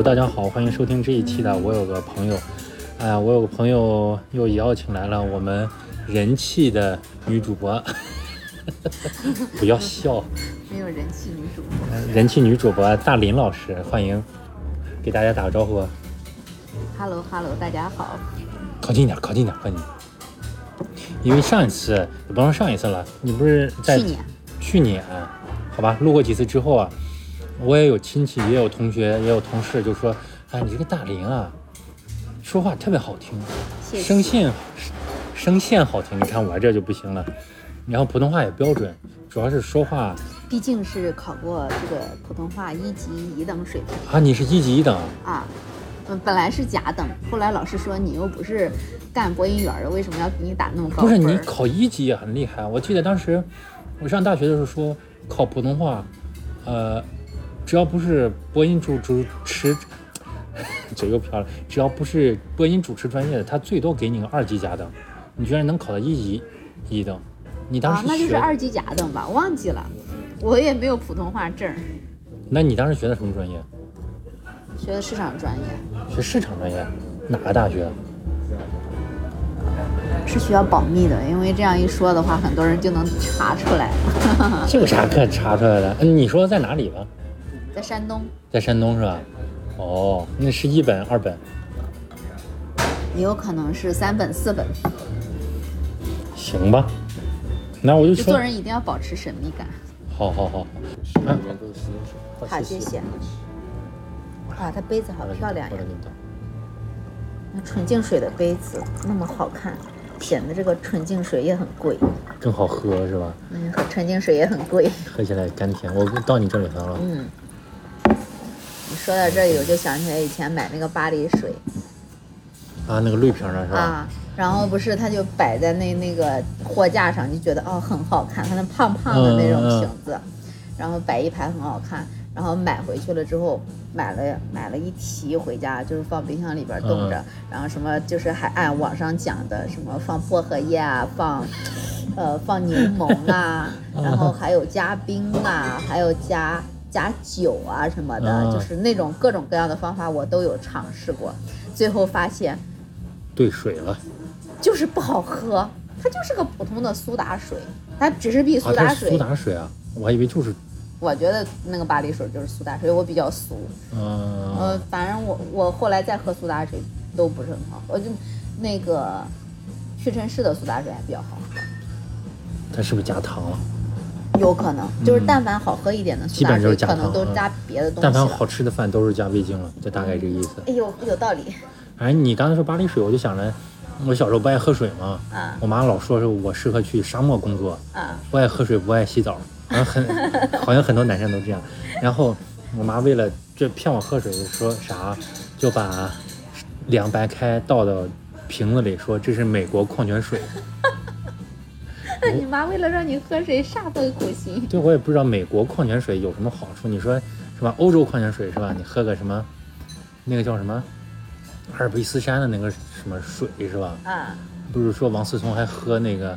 Hello，大家好，欢迎收听这一期的。我有个朋友，哎呀，我有个朋友又邀请来了我们人气的女主播，不要笑，没有人气女主播。人气女主播大林老师，欢迎，给大家打个招呼。Hello Hello，大家好。靠近点，靠近点，快点。因为上一次也不能上一次了，你不是在去年去年，好吧，录过几次之后啊，我也有亲戚，也有同学，也有同事就说，哎，你这个大林啊，说话特别好听，谢谢声线声线好听。你看我这就不行了，然后普通话也标准，主要是说话毕竟是考过这个普通话一级乙等水平啊，你是一级一等，啊。嗯，本来是甲等，后来老师说你又不是干播音员的，为什么要给你打那么高不是？你考一级也很厉害。我记得当时我上大学的时候说考普通话，呃，只要不是播音主主持，嘴又飘了，只要不是播音主持专业的，他最多给你个二级甲等。你居然能考到一级一等，你当时，啊那就是，二级甲等吧，忘记了。我也没有普通话证，那你当时学的什么专业？学的市场专业，学市场专业，哪个大学？是需要保密的，因为这样一说的话，很多人就能查出来了。这有啥可查出来的？嗯，你说在哪里吧？在山东，在山东是吧？哦，那是一本二本。也有可能是三本四本。行吧，那我就说就做，人一定要保持神秘感。好好好，里面都是食用水。好，谢谢。哇，它杯子好漂亮呀那纯净水的杯子那么好看，显得这个纯净水也很贵。更好喝是吧？嗯，和纯净水也很贵。喝起来甘甜。我到你这里来了，嗯，你说到这里，我就想起来以前买那个巴黎水啊，那个绿瓶的是吧？啊，然后不是它就摆在那那个货架上，就觉得哦很好看，它那胖胖的那种嗯嗯瓶子，然后摆一排很好看。然后买回去了之后，买了买了一提回家，就是放冰箱里边冻着。嗯然后什么就是还按网上讲的，什么放薄荷叶啊，放呃放柠檬啊，然后还有加冰啊，还有加加酒啊什么的，嗯就是那种各种各样的方法我都有尝试过，最后发现兑水了。就是不好喝，它就是个普通的苏打水，它只是比啊，苏打水，苏打水啊，我还以为就是，我觉得那个巴黎水就是苏打水，我比较俗，嗯、呃，反正我我后来再喝苏打水都不是很好喝，我就那个屈臣氏的苏打水还比较好喝，它是不是加糖了？有可能就是但凡好喝一点的苏打嗯基本就是水，可能都加别的东但凡。好吃的饭都是加味精了，就大概这个意思。哎呦，有道理反正你刚才说巴黎水，我就想着，我小时候不爱喝水嘛，啊我妈老说是我适合去沙漠工作，啊！不爱喝水，不爱洗澡，好像很 好像很多男生都这样。然后我妈为了这骗我喝水，说啥就把凉白开倒到瓶子里，说这是美国矿泉水。那你妈为了让你喝水，煞费苦心。对，我也不知道美国矿泉水有什么好处。你说是吧？欧洲矿泉水是吧？你喝个什么，那个叫什么阿尔卑斯山的那个什么水是吧？啊，不是说王思聪还喝那个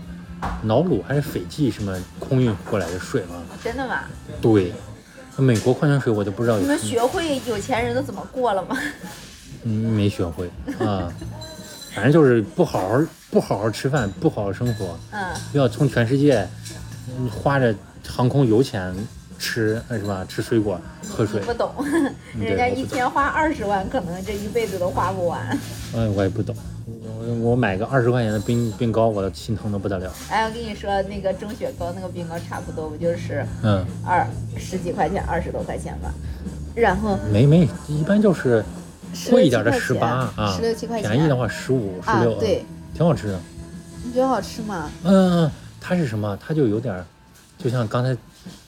瑙鲁还是斐济什么空运过来的水吗？真的吗？对，美国矿泉水我都不知道有你们，学会有钱人都怎么过了吗？嗯，没学会啊。反正就是不好好不好好吃饭，不好好生活，嗯，要从全世界嗯花着航空油钱吃那是吧？吃水果喝水，不懂，人家一天花二十万，可能这一辈子都花不完。哎，我也不懂。我我买个二十块钱的冰冰糕，我都心疼的不得了。哎，我跟你说，那个蒸雪糕那个冰糕差不多，不就是嗯，二十几块钱，二十多块钱吧？然后没没，一般就是16贵一点的十八啊，十六七块钱便宜的话十五、十啊，六，对，挺好吃的。你觉得好吃吗？嗯，它是什么？它就有点，就像刚才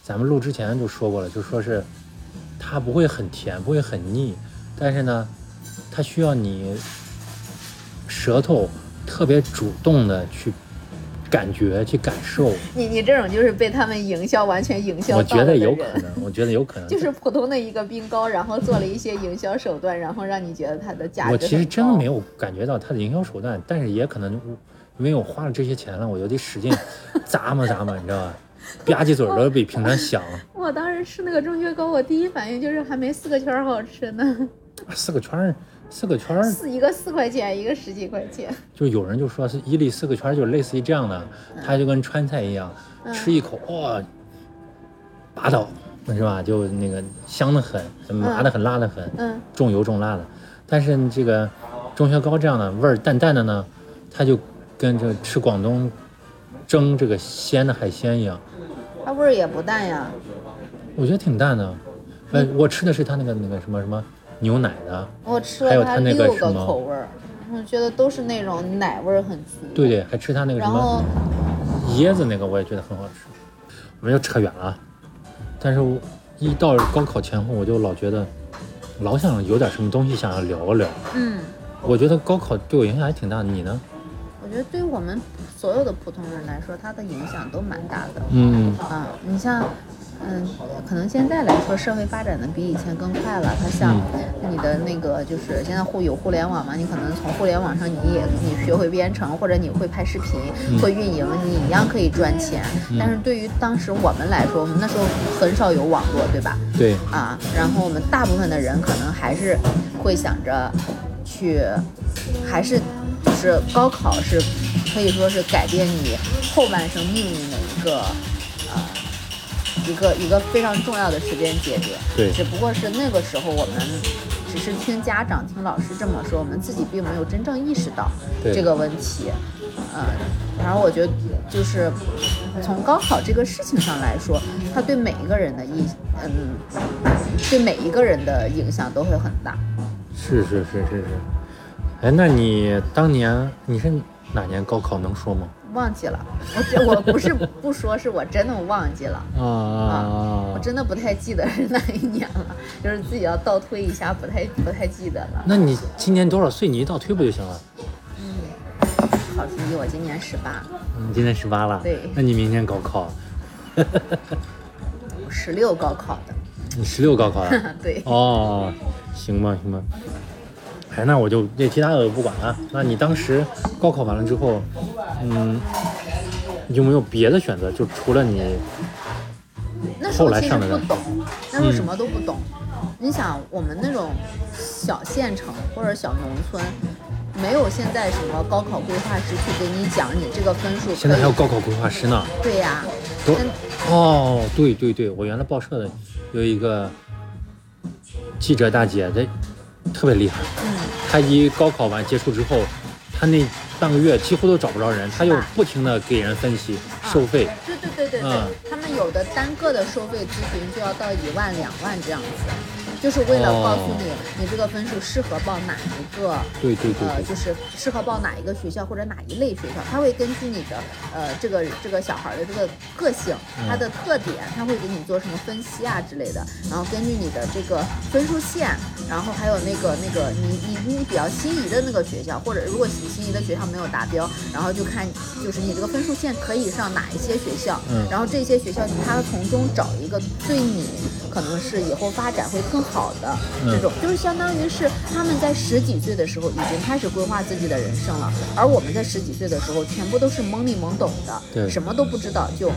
咱们录之前就说过了，就说是它不会很甜，不会很腻，但是呢，它需要你舌头特别主动的去感觉、去感受。你你这种就是被他们营销完全营销我觉得有可能，我觉得有可能。就是普通的一个冰糕，然后做了一些营销手段，然后让你觉得它的价值我其实真的没有感觉到它的营销手段，但是也可能因为我花了这些钱了，我就得使劲咂摸咂摸，你知道吧？吧唧嘴儿都比平常响。我当时吃那个中学糕，我第一反应就是还没四个圈儿好吃呢。四个圈儿，四个圈儿，四一个四块钱，一个十几块钱。就有人就说是伊利四个圈儿，就类似于这样的，它就跟川菜一样，吃一口哇，拔倒，是吧？就那个香的很，麻的很，辣的很，嗯重油重辣的。但是这个钟薛高这样的味儿淡淡的呢，它就跟这吃广东蒸这个鲜的海鲜一样，它味儿也不淡呀。我觉得挺淡的。呃，我吃的是它那个那个什么什么牛奶的，我吃了它它那个六个什么口味儿，我觉得都是那种奶味儿很足。对对，还吃它那个什么椰子那个，我也觉得很好吃。我们又扯远了，但是我一到高考前后，我就老觉得老想有点什么东西想要聊一聊。嗯，我觉得高考对我影响还挺大的，你呢？我觉得对于我们所有的普通人来说，它的影响都蛮大的。嗯啊，你像，嗯，可能现在来说，社会发展的比以前更快了。它像你的那个，就是现在互有互联网嘛，你可能从互联网上你也你学会编程，或者你会拍视频，会运营，你一样可以赚钱。但是对于当时我们来说，我们那时候很少有网络，对吧？对，啊，然后我们大部分的人可能还是会想着去，还是就是高考是可以说是改变你后半生命运的一个呃一个一个非常重要的时间节点。对只不过是那个时候我们只是听家长、听老师这么说，我们自己并没有真正意识到这个问题。嗯，然后我觉得就是从高考这个事情上来说，它对每一个人的意，嗯，对每一个人的影响都会很大。是是是是是。哎，那你当年你是哪年高考能说吗？忘记了，我这我不是 不说，是我真的忘记了。啊啊我真的不太记得是哪一年了，就是自己要倒推一下，不太不太记得了。那你今年多少岁？你一倒推不就行了？考第一，我今年十八，你今年十八了，对那你明年高考？我 十六高考的。你十六高考了？对，哦，行吧行吧。哎，那我就这其他的我就不管了。那你当时高考完了之后，嗯，有没有别的选择？就除了你，那时候其实后来上的不懂，那时候什么都不懂。你想，我们那种小县城或者小农村，没有现在什么高考规划师去给你讲你这个分数。现在还有高考规划师呢。对呀、都哦，对对对，我原来报社的有一个记者大姐，这特别厉害。嗯，他一高考完结束之后，他那半个月几乎都找不着人，他又不停的给人分析收费。对对对对对，嗯他们有的单个的收费咨询就要到一万两万这样子，就是为了告诉你、你这个分数适合报哪一个。对对对呃，就是适合报哪一个学校或者哪一类学校，他会根据你的呃这个这个小孩的这个个性，他的特点，他会给你做什么分析啊之类的，然后根据你的这个分数线，然后还有那个那个你你你比较心仪的那个学校，或者如果你心仪的学校没有达标，然后就看就是你这个分数线可以上哪一些学校，嗯然后这些学校他从中找一个对你可能是以后发展会更好的嗯这种，就是相当于是他们在十几岁的时候已经开始规划自己的人生了，而我们在十几岁的时候全部都是懵里懵懂的，对什么都不知道就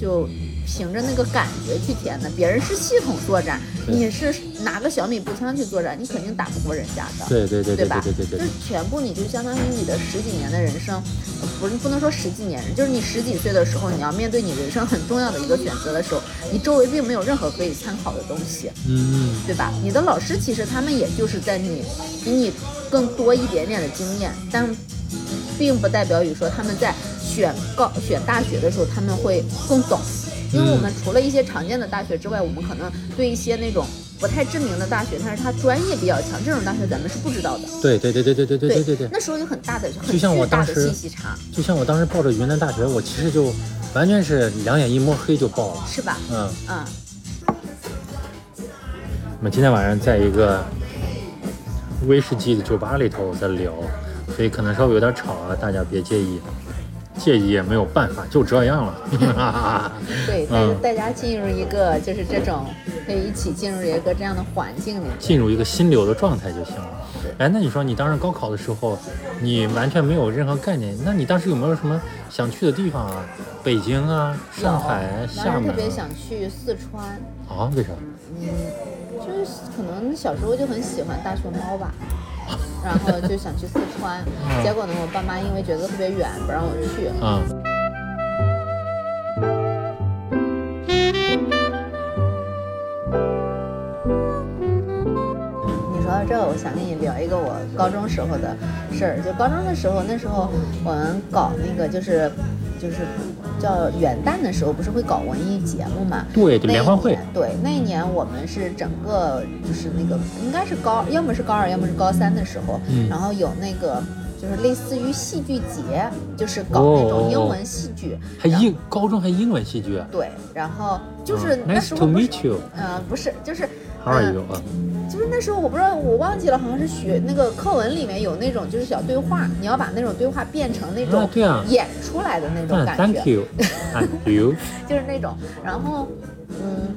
就。凭着那个感觉去填的，别人是系统作战，你是拿个小米步枪去作战，你肯定打不过人家的。对对对对吧？对对对对就是全部你就相当于你的十几年的人生，呃不是不能说十几年，就是你十几岁的时候，你要面对你人生很重要的一个选择的时候，你周围并没有任何可以参考的东西，嗯对吧？你的老师其实他们也就是在你比你更多一点点的经验，但并不代表于说他们在选高选大学的时候他们会更懂，因为我们除了一些常见的大学之外，我们可能对一些那种不太知名的大学，但是它专业比较强，这种大学咱们是不知道的。对对对对对对对对对对，那时候有很大的、很就像我巨大的当时信息差，就像我当时报着云南大学，我其实就完全是两眼一摸黑就报了。是吧？嗯，嗯，我们今天晚上在一个威士忌的酒吧里头在聊，所以可能稍微有点吵啊，大家别介意。介意也没有办法，就这样了。对，大家进入一个就是这种可以一起进入一个这样的环境里。进入一个心流的状态就行了对。哎，那你说你当时高考的时候，你完全没有任何概念，那你当时有没有什么想去的地方啊？北京啊、上海、厦门特别想去四川，啊？为啥？嗯，就是可能小时候就很喜欢大熊猫吧，然后就想去四川，嗯结果呢，我爸妈因为觉得特别远，不让我去。嗯、你说到这个，我想跟你聊一个我高中时候的事儿。就高中的时候，那时候我们搞那个就是就是叫元旦的时候，不是会搞文艺节目嘛？对，就联欢会年。对，那一年我们是整个就是那个应该是高，要么是高二，要么是高三的时候，嗯然后有那个就是类似于戏剧节，就是搞那种英文戏剧，还英高中还英文戏剧啊对，然后就是嗯那 Nice 时 to 候不是 you. 呃，不是，就是嗯就是那时候我不知道，我忘记了，好像是学那个课文里面有那种就是小对话，你要把那种对话变成那种演出来的那种嗯感，Thank 觉，you，Thank you。就是那种。然后，嗯，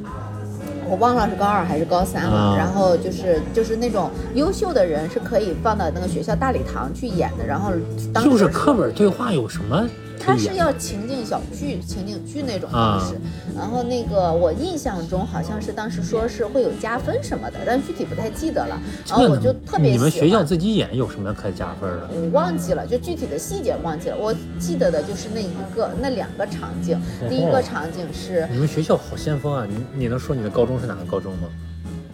我忘了是高二还是高三了。啊然后就是就是那种优秀的人是可以放到那个学校大礼堂去演的。然后当时就是课本对话有什么可它是？要情景小剧、情景剧那种啊方式。然后那个我印象中好像是当时说是会有加分什么的，但具体不太记得了。然后我就特别你们学校自己演有什么可加分的？我忘记了，就具体的细节忘记了。我记得的就是那一个、那两个场景。第一个场景是，你们学校好先锋啊！你你能说你的高中是哪个高中吗？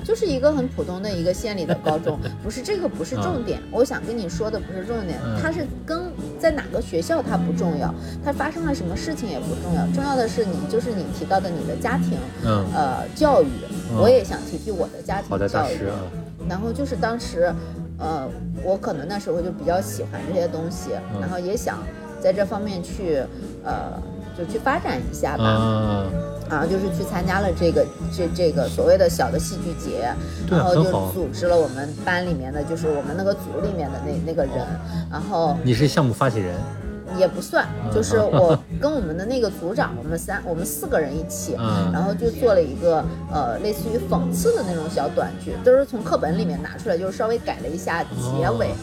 就是一个很普通的一个县里的高中，不是这个不是重点。我想跟你说的不是重点嗯，它是跟在哪个学校它不重要，它发生了什么事情也不重要，重要的是你就是你提到的你的家庭，嗯，呃，教育。嗯我也想提提我的家庭教育。啊，然后就是当时，呃，我可能那时候就比较喜欢这些东西，嗯然后也想在这方面去，呃，就去发展一下吧。啊，然后就是去参加了这个这这个所谓的小的戏剧节，然后就组织了我们班里面的，就是我们那个组里面的那那个人，然后你是项目发起人，也不算，嗯就是我跟我们的那个组长，我们三我们四个人一起，嗯然后就做了一个呃类似于讽刺的那种小短剧，都是从课本里面拿出来，就是稍微改了一下结尾。哦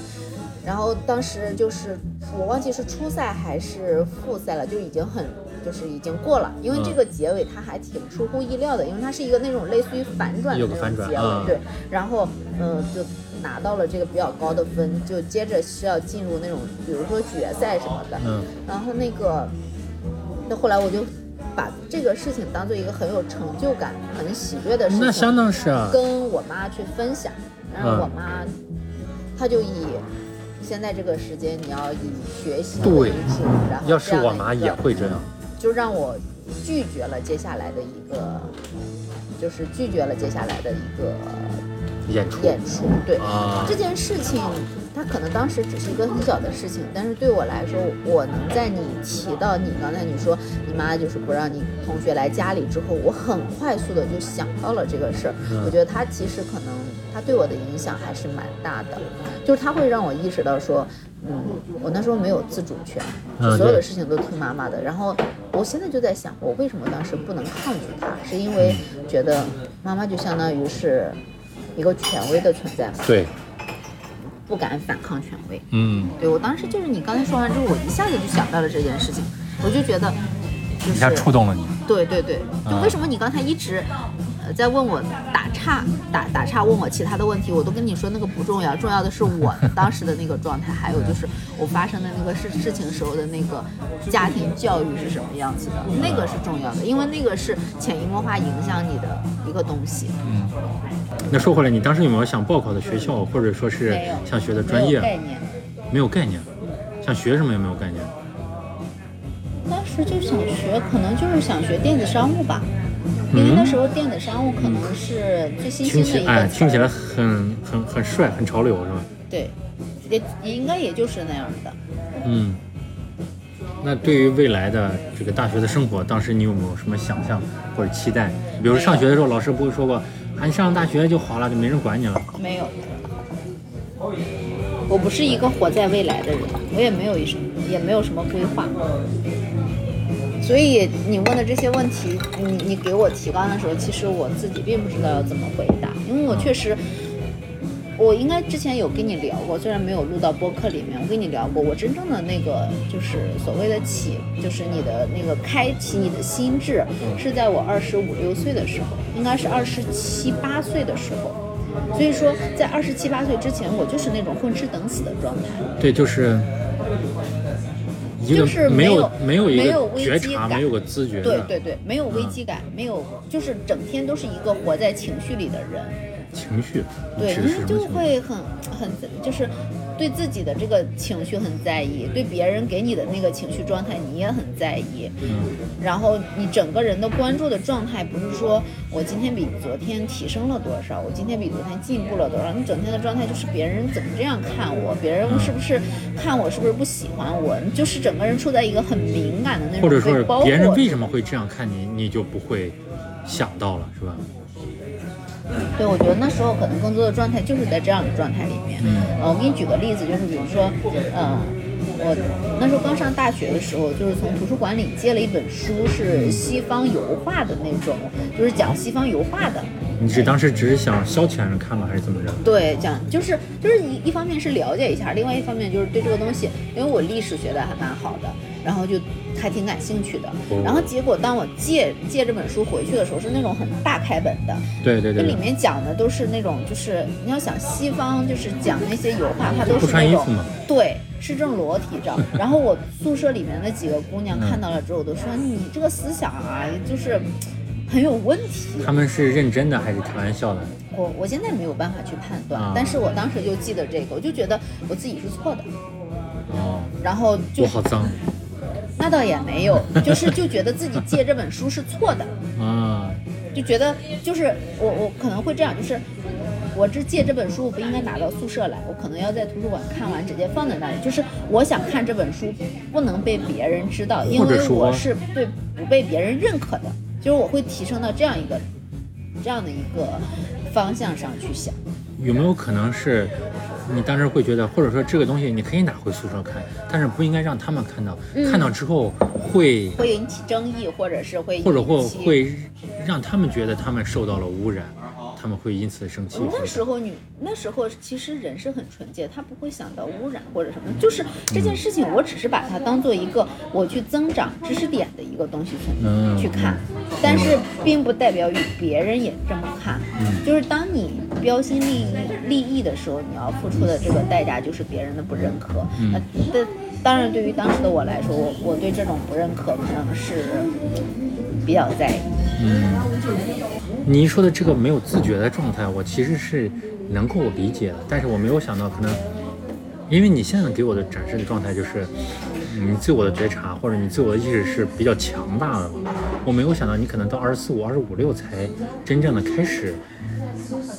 然后当时就是我忘记是初赛还是复赛了，就已经很就是已经过了，因为嗯这个结尾它还挺出乎意料的，因为它是一个那种类似于反转的结尾，对。然后嗯、呃就拿到了这个比较高的分，就接着是要进入那种比如说决赛什么的，嗯。然后那个，那后来我就把这个事情当做一个很有成就感、很喜悦的事情，那相当是啊，跟我妈去分享，然后嗯我妈，她就以现在这个时间你要以学习为主，然后要是这样的我妈也会这样，就让我拒绝了接下来的一个，就是拒绝了接下来的一个演出演出，对。啊这，件事情，它可能当时只是一个很小的事情，但是对我来说，我能在你提到你刚才你说你妈就是不让你同学来家里之后，我很快速的就想到了这个事儿。嗯我觉得它其实可能它对我的影响还是蛮大的，就是它会让我意识到说，嗯，我那时候没有自主权，嗯所有的事情都听妈妈的。然后我现在就在想，我为什么当时不能抗拒她？是因为觉得妈妈就相当于是一个权威的存在嘛。对，不敢反抗权威。嗯，对我当时就是你刚才说完之后，我一下子就想到了这件事情，我就觉得，就一下是触动了你，对对对，就啊为什么你刚才一直呃在问我打岔打打岔问我其他的问题，我都跟你说那个不重要，重要的是我 当时的那个状态，还有就是我发生的那个事事情时候的那个家庭教育是什么样子的，那个是重要的，因为那个是潜移默化影响你的一个东西。嗯那说回来，你当时有没有想报考的学校，或者说是想学的专业？没有概念。没有概念，想学什么也没有概念。当时就想学，可能就是想学电子商务吧，因为那时候电子商务可能是最新兴的哎，听起来很很很帅，很潮流，是吧？对，也也应该也就是那样的。嗯。那对于未来的这个大学的生活，当时你有没有什么想象或者期待？比如上学的时候，老师不会说过，啊，你上大学就好了，就没人管你了。没有，我不是一个活在未来的人，我也没有一什么也没有什么规划。所以你问的这些问题，你你给我提纲的时候，其实我自己并不知道要怎么回答，因为我确实，我应该之前有跟你聊过，虽然没有录到播客里面，我跟你聊过，我真正的那个就是所谓的起，就是你的那个开启你的心智，是在我二十五六岁的时候，应该是二十七八岁的时候。所以说，在二十七八岁之前，我就是那种混吃等死的状态。对，就是一个就是没有没有危觉察，机感没有个自觉对对对，没有危机感，没有，就是整天都是一个活在情绪里的人。情绪，对，因为就？会很很就是对自己的这个情绪很在意，对别人给你的那个情绪状态你也很在意，嗯然后你整个人的关注的状态不是说我今天比昨天提升了多少，我今天比昨天进步了多少，你整天的状态就是别人怎么这样看我，别人是不是看我是不是不喜欢我，你就是整个人处在一个很敏感的那种或者说别人为什么会这样看你，你就不会想到了，是吧？对，我觉得那时候可能更多的状态就是在这样的状态里面。嗯呃，我给你举个例子，就是比如说，嗯、我那时候刚上大学的时候，就是从图书馆里借了一本书，是西方油画的那种，就是讲西方油画的。你是当时只是想消遣着看吗，还是怎么着？对，讲就是就是一一方面是了解一下，另外一方面就是对这个东西，因为我历史学的还蛮好的，然后就还挺感兴趣的。哦然后结果当我借借这本书回去的时候，是那种很大开本的，对对对里面讲的都是那种，就是你要想西方，就是讲那些油画，它都是那种穿衣服嘛，对，是这种裸体照。然后我宿舍里面的几个姑娘嗯看到了之后，都说你这个思想啊，就是很有问题。他们是认真的还是开玩笑的？我我现在没有办法去判断，啊但是我当时就记得这个，我就觉得我自己是错的，哦，然后就我好脏那倒也没有，就是就觉得自己借这本书是错的。啊！就觉得就是我我可能会这样，就是我这借这本书我不应该拿到宿舍来，我可能要在图书馆看完直接放在那里。就是我想看这本书不能被别人知道，因为我是对不被别人认可的，就是我会提升到这样一个这样的一个方向上去想。有没有可能是你当时会觉得，或者说这个东西你可以拿回宿舍看，但是不应该让他们看到，嗯看到之后会会引起争议，或者是会或者会会让他们觉得他们受到了污染，他们会因此生气。那时候你那时候其实人是很纯洁，他不会想到污染或者什么，就是这件事情，我只是把它当做一个我去增长知识点的一个东西存、嗯去看，但是并不代表与别人也这么看。嗯就是当你标新立异立异的时候，你要付出的这个代价就是别人的不认可。嗯那但当然，对于当时的我来说，我我对这种不认可可能是比较在意。嗯，你一说的这个没有自觉的状态，我其实是能够理解的，但是我没有想到可能，因为你现在给我的展示的状态就是，嗯你自我的觉察或者你自我的意识是比较强大的嘛，我没有想到你可能到二十四五、二十五六才真正的开始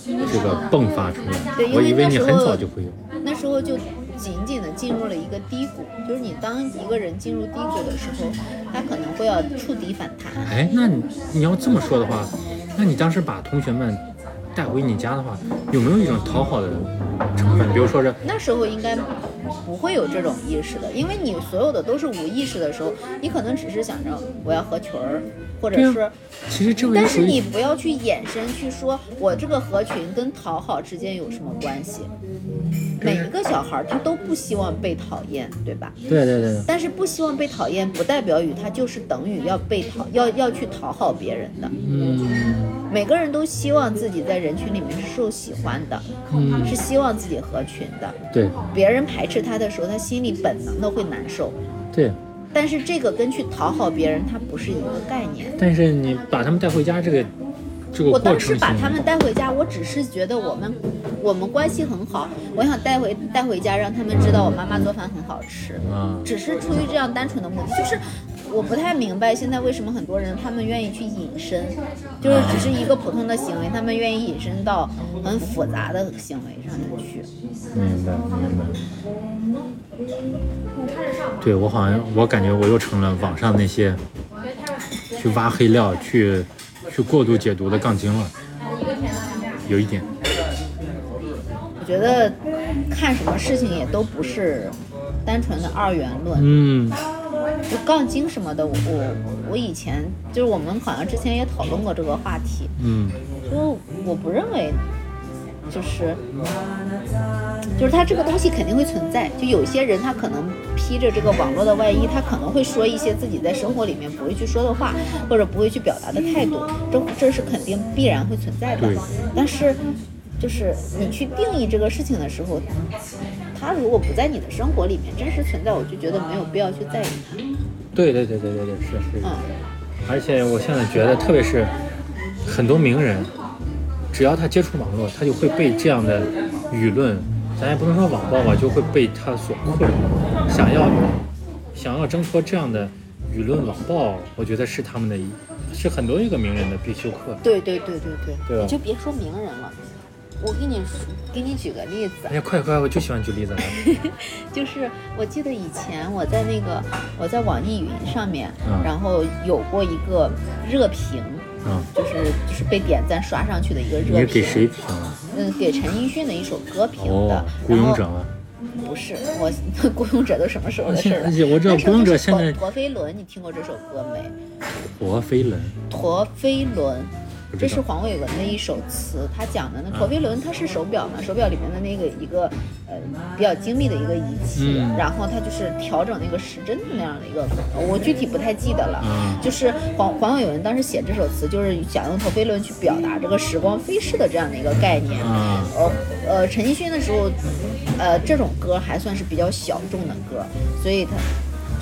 这个迸发出来我以为你很早就会有。那时候就紧紧的进入了一个低谷，就是你当一个人进入低谷的时候，他可能会要触底反弹。哎，那你你要这么说的话，那你当时把同学们带回你家的话，有没有一种讨好的成分？比如说是那时候应该不会有这种意识的，因为你所有的都是无意识的时候，你可能只是想着我要合群儿，或者是啊，其实这个但是你不要去衍生去说我这个合群跟讨好之间有什么关系。每一个小孩儿他都不希望被讨厌，对吧？对对对对，但是不希望被讨厌，不代表于他就是等于要被讨要要去讨好别人的。嗯每个人都希望自己在人群里面是受喜欢的，嗯，是希望自己合群的。对别人排斥他的时候，他心里本能的会难受。对。但是这个跟去讨好别人，它不是一个概念。但是你把他们带回家，这个这个我当时把他们带回家，我只是觉得我们我们关系很好，我想带回带回家，让他们知道我妈妈做饭很好吃。嗯，只是出于这样单纯的目的，就是我不太明白现在为什么很多人他们愿意去隐身，就是只是一个普通的行为，他们愿意隐身到很复杂的行为上面去。明白明白。对我好像我感觉我又成了网上那些去挖黑料、去去过度解读的杠精了，有一点。我觉得看什么事情也都不是单纯的二元论。嗯就杠精什么的，我我我以前就是我们好像之前也讨论过这个话题，嗯就我不认为，就是就是他这个东西肯定会存在，就有些人他可能披着这个网络的外衣，他可能会说一些自己在生活里面不会去说的话，或者不会去表达的态度，这这是肯定必然会存在的。但是就是你去定义这个事情的时候，他如果不在你的生活里面真实存在，我就觉得没有必要去在意它。对对对对对对，是是。嗯。而且我现在觉得，特别是很多名人，只要他接触网络，他就会被这样的舆论，咱也不能说网暴吧，就会被他所困扰。想要想要挣脱这样的舆论网暴，我觉得是他们的一，是很多一个名人的必修课。对对对对对，你就别说名人了，我给你说给你举个例子哎，呀，快快，我就喜欢举例子了。就是我记得以前我在那个我在网易云上面，嗯然后有过一个热评，嗯，就是就是被点赞刷上去的一个热评。你给谁？评啊？嗯，给陈奕迅的一首歌评的。哦，孤然后勇者吗？不是我，孤勇者都什么时候的事儿了？而 且我知道那时候孤勇者就是现在陀陀飞轮，你听过这首歌没？陀飞轮，陀飞轮，这是黄伟文的一首词，他讲的呢，嗯陀飞轮它是手表嘛，手表里面的那个一个呃比较精密的一个仪器，嗯。然后它就是调整那个时针的那样的一个，我具体不太记得了。嗯。就是黄黄伟文当时写这首词，就是想用陀飞轮去表达这个时光飞逝的这样的一个概念。啊，呃呃，陈奕迅的时候，呃，这种歌还算是比较小众的歌，所以他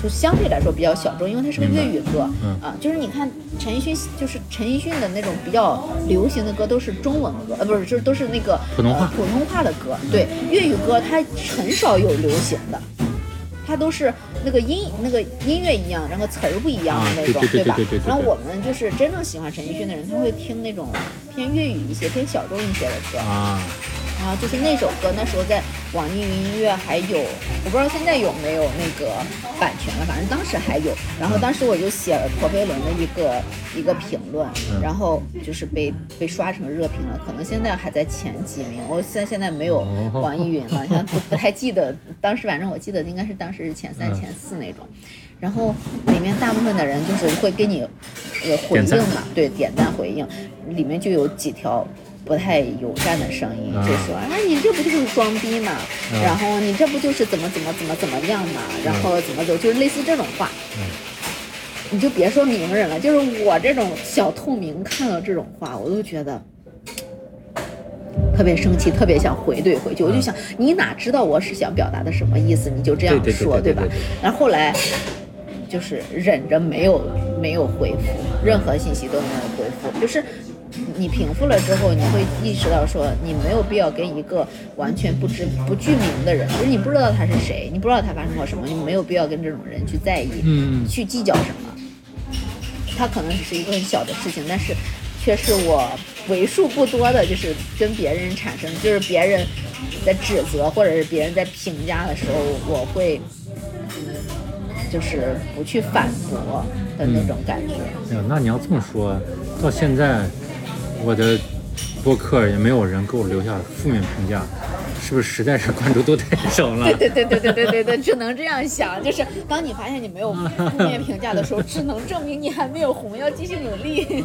就相对来说比较小众，因为它是个粤语歌。嗯啊，就是你看陈奕迅，就是陈奕迅的那种比较流行的歌都是中文歌，呃，不是，就是都是那个普通话呃、普通话的歌。对，粤语歌它很少有流行的。它都是那个音那个音乐一样，然后词儿不一样的啊那种，对对对吧对对对对？然后我们就是真正喜欢陈奕迅的人，他会听那种偏粤语一些、偏小众一些的歌。啊，然后就是那首歌，那时候在网易云音乐还有，我不知道现在有没有那个版权了，反正当时还有。然后当时我就写了陀飞轮的一个一个评论，嗯然后就是被被刷成热评了，可能现在还在前几名。我现在现在没有哦网易云了，像不不太记得，当时反正我记得应该是当时是前三、嗯前四那种。然后里面大部分的人就是会给你呃回应嘛，对，点赞回应，里面就有几条不太友善的声音，啊就说啊你这不就是装逼嘛，嗯然后你这不就是怎么怎么怎么怎么样嘛，然后怎么走，就是类似这种话。嗯你就别说名人了，就是我这种小透明看到这种话，我都觉得。特别生气，特别想回怼回去。我就想，你哪知道我是想表达的什么意思？你就这样说对吧？然后后来就是忍着没有没有回复，任何信息都没有回复，就是你平复了之后，你会意识到说，你没有必要跟一个完全不知不具名的人，就是你不知道他是谁，你不知道他发生过什么，你没有必要跟这种人去在意，嗯去计较什么。他可能只是一个很小的事情，但是却是我为数不多的，就是跟别人产生，就是别人在指责或者是别人在评价的时候，我会就是不去反驳的那种感觉。哎呀，那你要这么说，到现在我的播客也没有人给我留下负面评价，是不是实在是关注度太少了？对对对对对对对对，只能这样想。就是当你发现你没有负面评价的时候，只能证明你还没有红，要继续努力。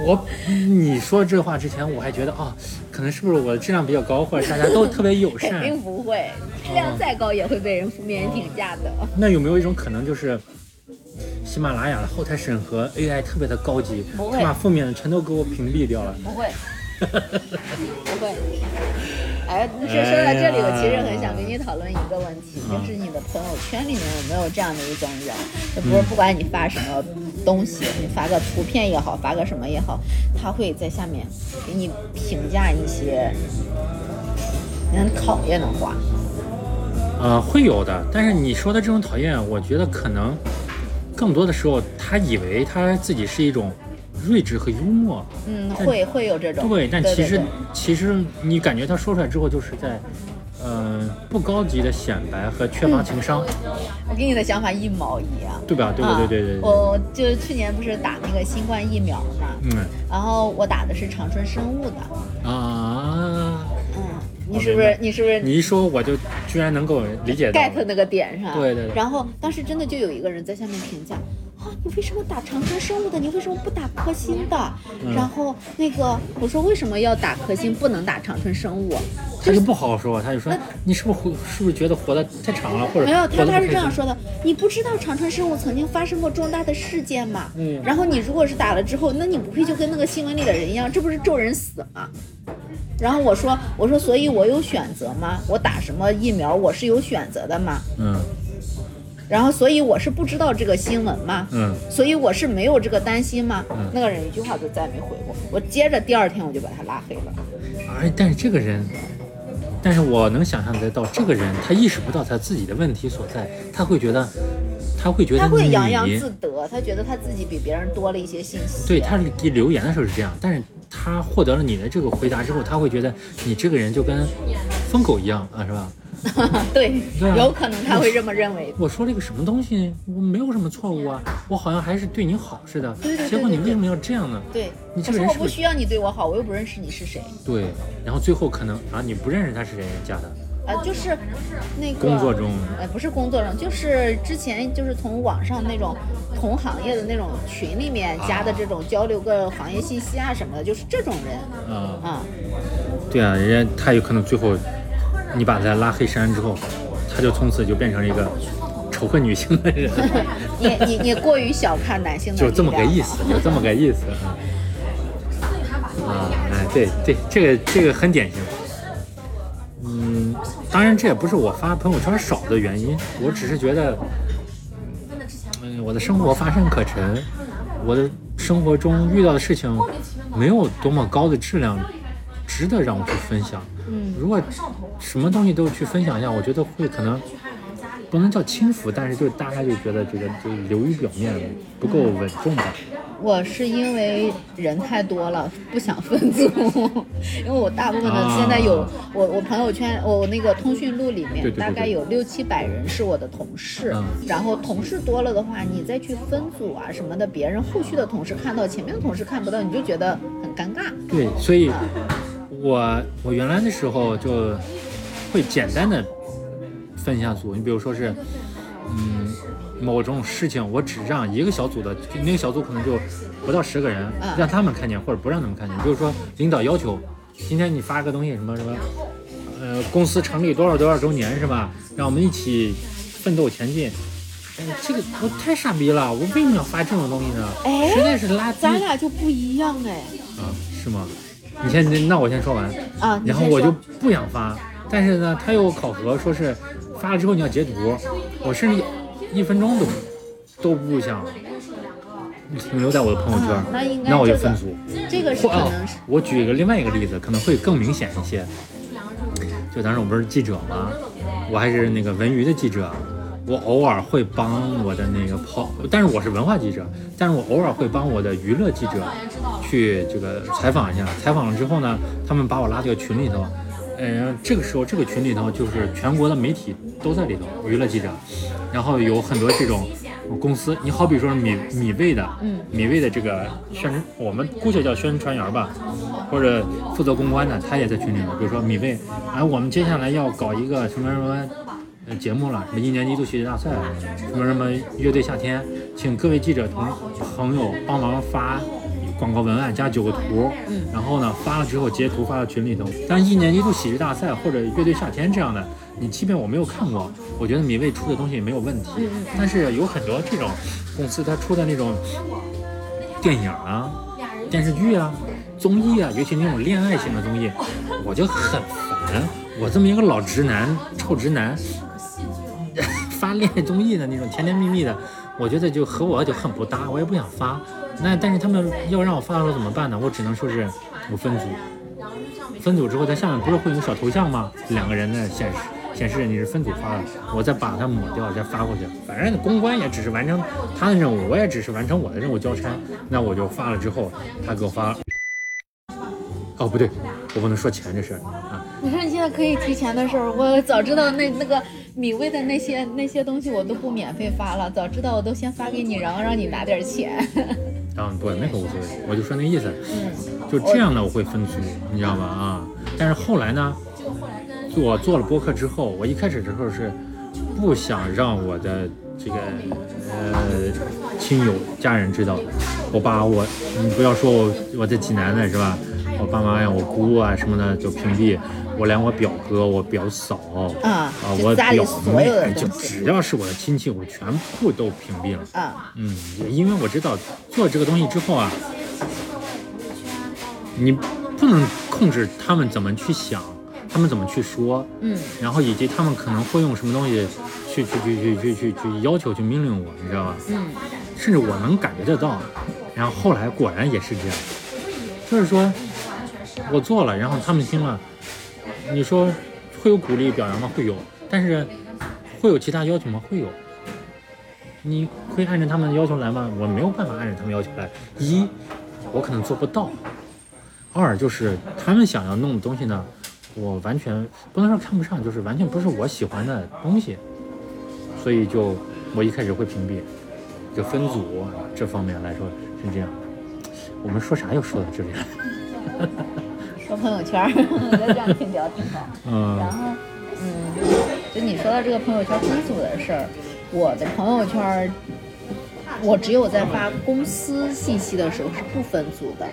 我你说这话之前，我还觉得啊，可能是不是我的质量比较高，或者大家都特别友 善肯？定不会，质量再高也会被人负面评价的。那有没有一种可能，就是喜马拉雅的后台审核 AI 特别的高级，不会它把负面的全都给我屏蔽掉了？不会，不会。哎，说说到这里，我其实很想跟你讨论一个问题，嗯就是你的朋友圈里面有没有这样的一种人？就不是不管你发什么东西，你发个图片也好，发个什么也好，他会在下面给你评价一些你很讨厌的话。呃，会有的，但是你说的这种讨厌，我觉得可能更多的时候，他以为他自己是一种睿智和幽默，嗯，会会有这种。对，但其实对。其实你感觉他说出来之后，就是在呃不高级的显摆和缺乏情商，我跟你的想法一毛一样。对吧？对对对对对啊、我就是去年不是打那个新冠疫苗嘛，嗯。然后我打的是长春生物的，啊，嗯，你是不是你是不是你一说我就居然能够理解到 get 那个点上？对对对然后当时真的就有一个人在下面评价。啊，你为什么打长春生物的？你为什么不打科兴的？嗯然后那个我说为什么要打科兴，不能打长春生物？他就不好好说，他就说你是不是活是不是觉得活得太长了，或者没有，他他是这样说的：你不知道长春生物曾经发生过重大的事件吗？嗯然后你如果是打了之后，那你不会就跟那个新闻里的人一样，这不是咒人死吗？然后我说，我说，所以我有选择吗？我打什么疫苗，我是有选择的吗？嗯然后，所以我是不知道这个新闻吗？嗯所以我是没有这个担心吗？嗯那个人一句话都再也没回过。我接着第二天我就把他拉黑了。而但是这个人，但是我能想象得到，这个人他意识不到他自己的问题所在，他会觉得，他会觉得他会洋洋自得，他觉得他自己比别人多了一些信息。对他给留言的时候是这样，但是他获得了你的这个回答之后，他会觉得你这个人就跟疯狗一样啊，是吧？对对啊有可能他会这么认为。我说了一个什么东西，我没有什么错误啊，我好像还是对你好似的，对对对结果你为什么要这样呢？对，你这个人是不是我不需要你对我好，我又不认识你是谁。对，然后最后可能啊，你不认识他是谁加的，呃，就是那个工作中呃，不是工作中，就是之前就是从网上那种同行业的那种群里面加的这种交流个行业信息啊什么的，就是这种人。啊、啊。对啊，人家他有可能最后你把他拉黑删之后，他就从此就变成了一个 仇恨女性的人，你你你过于小看男性的就这么个意思，就这么个意思啊。啊，哎，对对，这个这个很典型。当然这也不是我发朋友圈少的原因，我只是觉得，嗯，我的生活乏善可陈，我的生活中遇到的事情没有多么高的质量，值得让我去分享。嗯，如果什么东西都去分享一下，我觉得会可能不能叫轻浮，但是就大家就觉得这个就流于表面，不够稳重吧。我是因为人太多了，不想分组，因为我大部分的啊现在有我我朋友圈我那个通讯录里面大概有六七百人是我的同事，嗯然后同事多了的话，你再去分组啊什么的，别人后续的同事看到，前面的同事看不到，你就觉得很尴尬。对，所以我我原来的时候就会简单的分一下组，你比如说是，嗯，某种事情，我只让一个小组的，那个小组可能就不到十个人，嗯让他们看见或者不让他们看见。比如说领导要求，今天你发个东西什么什么，呃，公司成立多少多少周年是吧？让我们一起奋斗前进。哎，这个我太傻逼了！我为什么要发这种东西呢？哎实在是垃圾咱俩就不一样哎啊！是吗？你先，那我先说完。啊！然后我就不想发，但是呢，他又考核，说是发了之后你要截图，我甚至一分钟都都不想停留在我的朋友圈，啊那应该那我就分组。这个是或哦可能是，我举一个另外一个例子，可能会更明显一些。就当时我不是记者吗？我还是那个文娱的记者，我偶尔会帮我的那个跑，但是我是文化记者，但是我偶尔会帮我的娱乐记者去这个采访一下。采访了之后呢，他们把我拉到群里头，呃，这个时候这个群里头就是全国的媒体都在里头，娱乐记者，然后有很多这种公司，你好比说米米味的，嗯米味的这个宣传，我们姑且叫宣传员吧，或者负责公关的，他也在群里头。比如说米味，哎，我们接下来要搞一个什么什么呃节目了，什么一年一度喜剧大赛，什么什么乐队夏天，请各位记者同朋友帮忙发广告文案加九个图，嗯然后呢发了之后截图发到群里头。但一年一度喜剧大赛或者乐队夏天这样的，你即便我没有看过，我觉得米未出的东西没有问题。但是有很多这种公司，他出的那种电影啊、电视剧啊、综艺啊，尤其那种恋爱型的综艺，我就很烦。我这么一个老直男、臭直男，发恋爱综艺的那种甜甜蜜蜜的，我觉得就和我就很不搭，我也不想发。那但是他们要让我发的时候怎么办呢？我只能说是我分组，分组之后，在下面不是会有小头像吗？两个人的显示显示你是分组发的，我再把它抹掉，再发过去。反正公关也只是完成他的任务，我也只是完成我的任务交差。那我就发了之后，他给我发。哦，不对，我不能说钱这事儿啊。你说你现在可以提钱的时候，我早知道那那个米味的那些那些东西我都不免费发了，早知道我都先发给你，然后让你拿点钱。啊，不，那个无所谓，我就说那个意思。嗯，就这样的我会分组，你知道吧？啊，但是后来呢，我做了播客之后，我一开始的时候是不想让我的这个呃亲友家人知道，我把我你不要说我我在济南的是吧？我爸妈呀、我姑啊什么的就屏蔽，我连我表哥、我表嫂啊我表妹就只要是我的亲戚，我全部都屏蔽了。啊，嗯，因为我知道做这个东西之后啊，你不能控制他们怎么去想，他们怎么去说，嗯然后以及他们可能会用什么东西去去去去去去去要求去命令我，你知道吧？嗯甚至我能感觉得到。然后后来果然也是这样，就是说我做了，然后他们听了，你说会有鼓励表扬吗？会有，但是会有其他要求吗？会有。你会按照他们的要求来吗？我没有办法按照他们要求来。一，我可能做不到；二就是他们想要弄的东西呢，我完全不能说看不上，就是完全不是我喜欢的东西，所以就我一开始会屏蔽。就分组这方面来说是这样。我们说啥又说到这里了？说朋友圈，我觉得这样听比较挺好。然嗯后，嗯，就你说到这个朋友圈分组的事儿，我的朋友圈，我只有在发公司信息的时候是不分组的，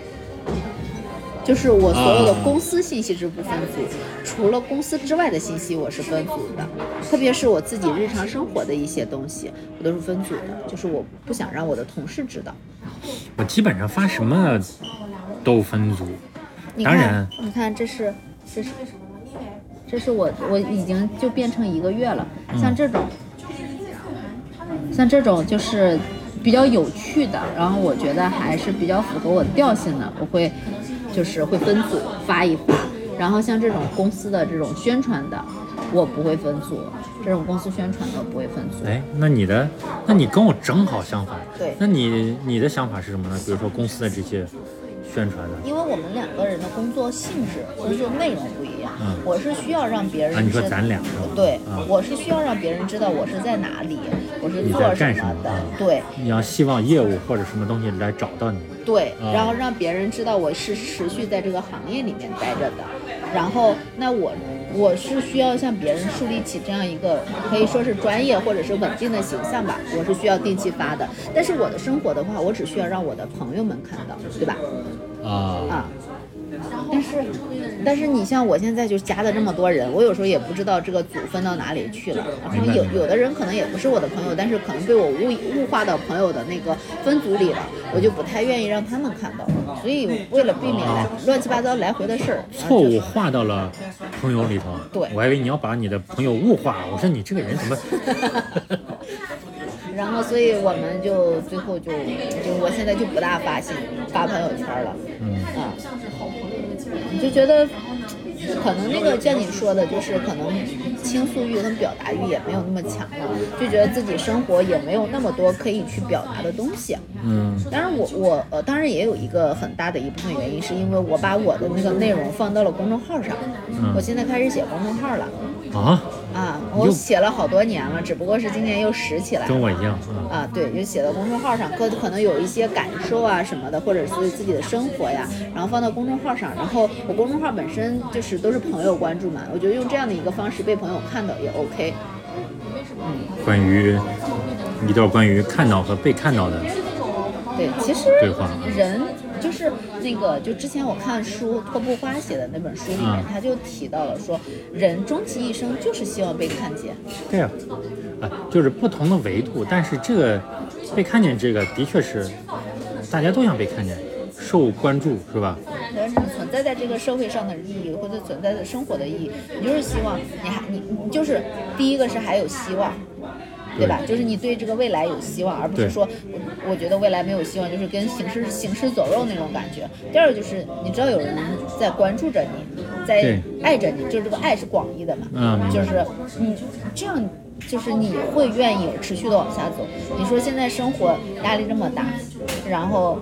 就是我所有的啊公司信息是不分组，除了公司之外的信息我是分组的，特别是我自己日常生活的一些东西，我都是分组的，就是我不想让我的同事知道。我基本上发什么都分组。你看当然，你看，这是这是这是我我已经就变成一个月了，嗯像这种，像这种就是比较有趣的，然后我觉得还是比较符合我调性的，我会就是会分组发一发，然后像这种公司的这种宣传的，我不会分组，这种公司宣传的我不会分组。哎，那你的，那你跟我正好相反。对那你你的想法是什么呢？比如说公司的这些宣传的，因为我们两个人的工作性质、工作内容不一样，嗯。我是需要让别人啊你说知咱俩是吧？对，啊。我是需要让别人知道我是在哪里，我是做干什么么的，啊？对。你要希望业务或者什么东西来找到你。对，啊。然后让别人知道我是持续在这个行业里面待着的，然后那我我是需要向别人树立起这样一个可以说是专业或者是稳定的形象吧，我是需要定期发的，但是我的生活的话，我只需要让我的朋友们看到，对吧？啊，啊。但是，但是你像我现在就加的这么多人，我有时候也不知道这个组分到哪里去了。然后有有的人可能也不是我的朋友，但是可能被我物物化到朋友的那个分组里了，我就不太愿意让他们看到。所以为了避免来乱七八糟来回的事儿，错误划到了朋友里头。对我还以为你要把你的朋友物化。我说你这个人怎么？然后所以我们就最后就就我现在就不大发信发朋友圈了。嗯啊，你就觉得可能那个像你说的，就是可能倾诉欲跟表达欲也没有那么强了，就觉得自己生活也没有那么多可以去表达的东西。嗯当然我，我呃，当然也有一个很大的一部分原因，是因为我把我的那个内容放到了公众号上，嗯我现在开始写公众号了啊，啊，我写了好多年了，只不过是今年又拾起来了跟我一样啊。啊，对，就写到公众号上，可可能有一些感受啊什么的，或者是自己的生活呀，然后放到公众号上。然后我公众号本身就是都是朋友关注嘛，我觉得用这样的一个方式被朋友看到也 OK。关于一段关于看到和被看到的对，其实对话。人就是那个，就之前我看书托布花写的那本书里面嗯，他就提到了说，人终其一生就是希望被看见。对呀、啊，就是不同的维度，但是这个被看见，这个的确是大家都想被看见，受关注，是吧？人存在在这个社会上的意义，或者存在的生活的意义，你就是希望你还你你就是第一个是还有希望，对吧？就是你对这个未来有希望，而不是说我我觉得未来没有希望，就是跟行尸行尸走肉那种感觉。第二个就是你知道有人在关注着你，在爱着你，就是这个爱是广义的嘛，嗯就是你这样。就是你会愿意持续的往下走。你说现在生活压力这么大，然后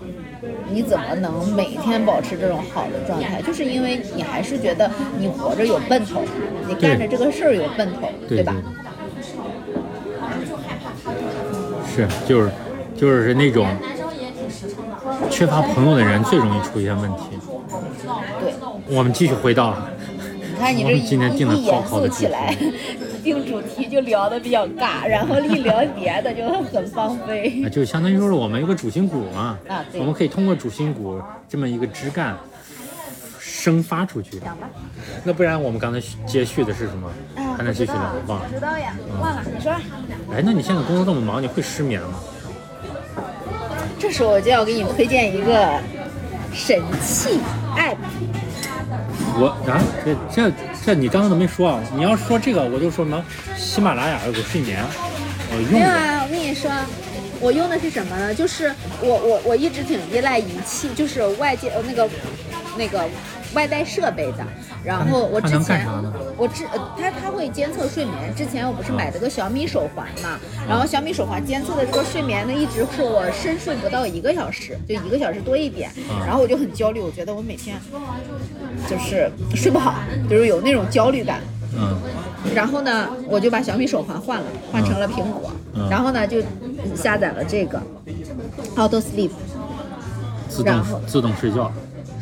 你怎么能每天保持这种好的状态？就是因为你还是觉得你活着有奔头，你干着这个事儿有奔头，对吧？是，就是就是那种缺乏朋友的人最容易出现问题。对，我们继续回到看你这我们今天定的一一严好好的肃起来，定主题就聊的比较尬，然后一聊别的就很放飞啊，。就相当于说是我们有个主心骨嘛，我们可以通过主心骨这么一个枝干生发出去。讲吧。那不然我们刚才接续的是什么？啊，还能继续聊，忘了不。知道呀，忘了。你说，哎，那你现在工作这么忙，你会失眠吗？这时候我就要给你推荐一个神器 app。我啊，这这这你刚刚都没说啊！你要说这个，我就说什么喜马拉雅有个睡眠，我用。没有啊，我跟你说，我用的是什么呢？就是我我我一直挺依赖仪器，就是外界呃那个那个外带设备的。然后我之前我之呃它它会监测睡眠。之前我不是买了个小米手环嘛，然后小米手环监测的这个睡眠呢，一直是我深睡不到一个小时，就一个小时多一点。嗯然后我就很焦虑，我觉得我每天就是睡不好，就是有那种焦虑感。嗯，然后呢，我就把小米手环换了，换成了苹果。嗯然后呢，就下载了这个 Auto Sleep 自动自动睡觉。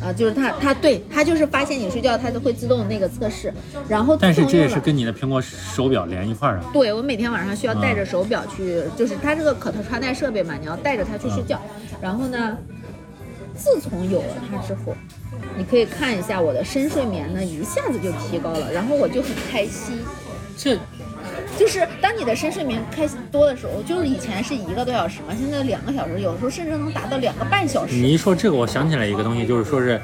啊，就是它它对它就是发现你睡觉，它都会自动那个测试。然后但是这也是跟你的苹果手表连一块儿啊。对我每天晚上需要带着啊手表去，就是它这个可穿戴设备嘛，你要带着它去睡觉。然后呢，自从有了它之后，你可以看一下我的深睡眠呢，一下子就提高了，然后我就很开心。这就是当你的深睡眠开始多的时候，就是以前是一个多小时嘛，现在两个小时，有时候甚至能达到两个半小时。你一说这个，我想起来一个东西，就是说是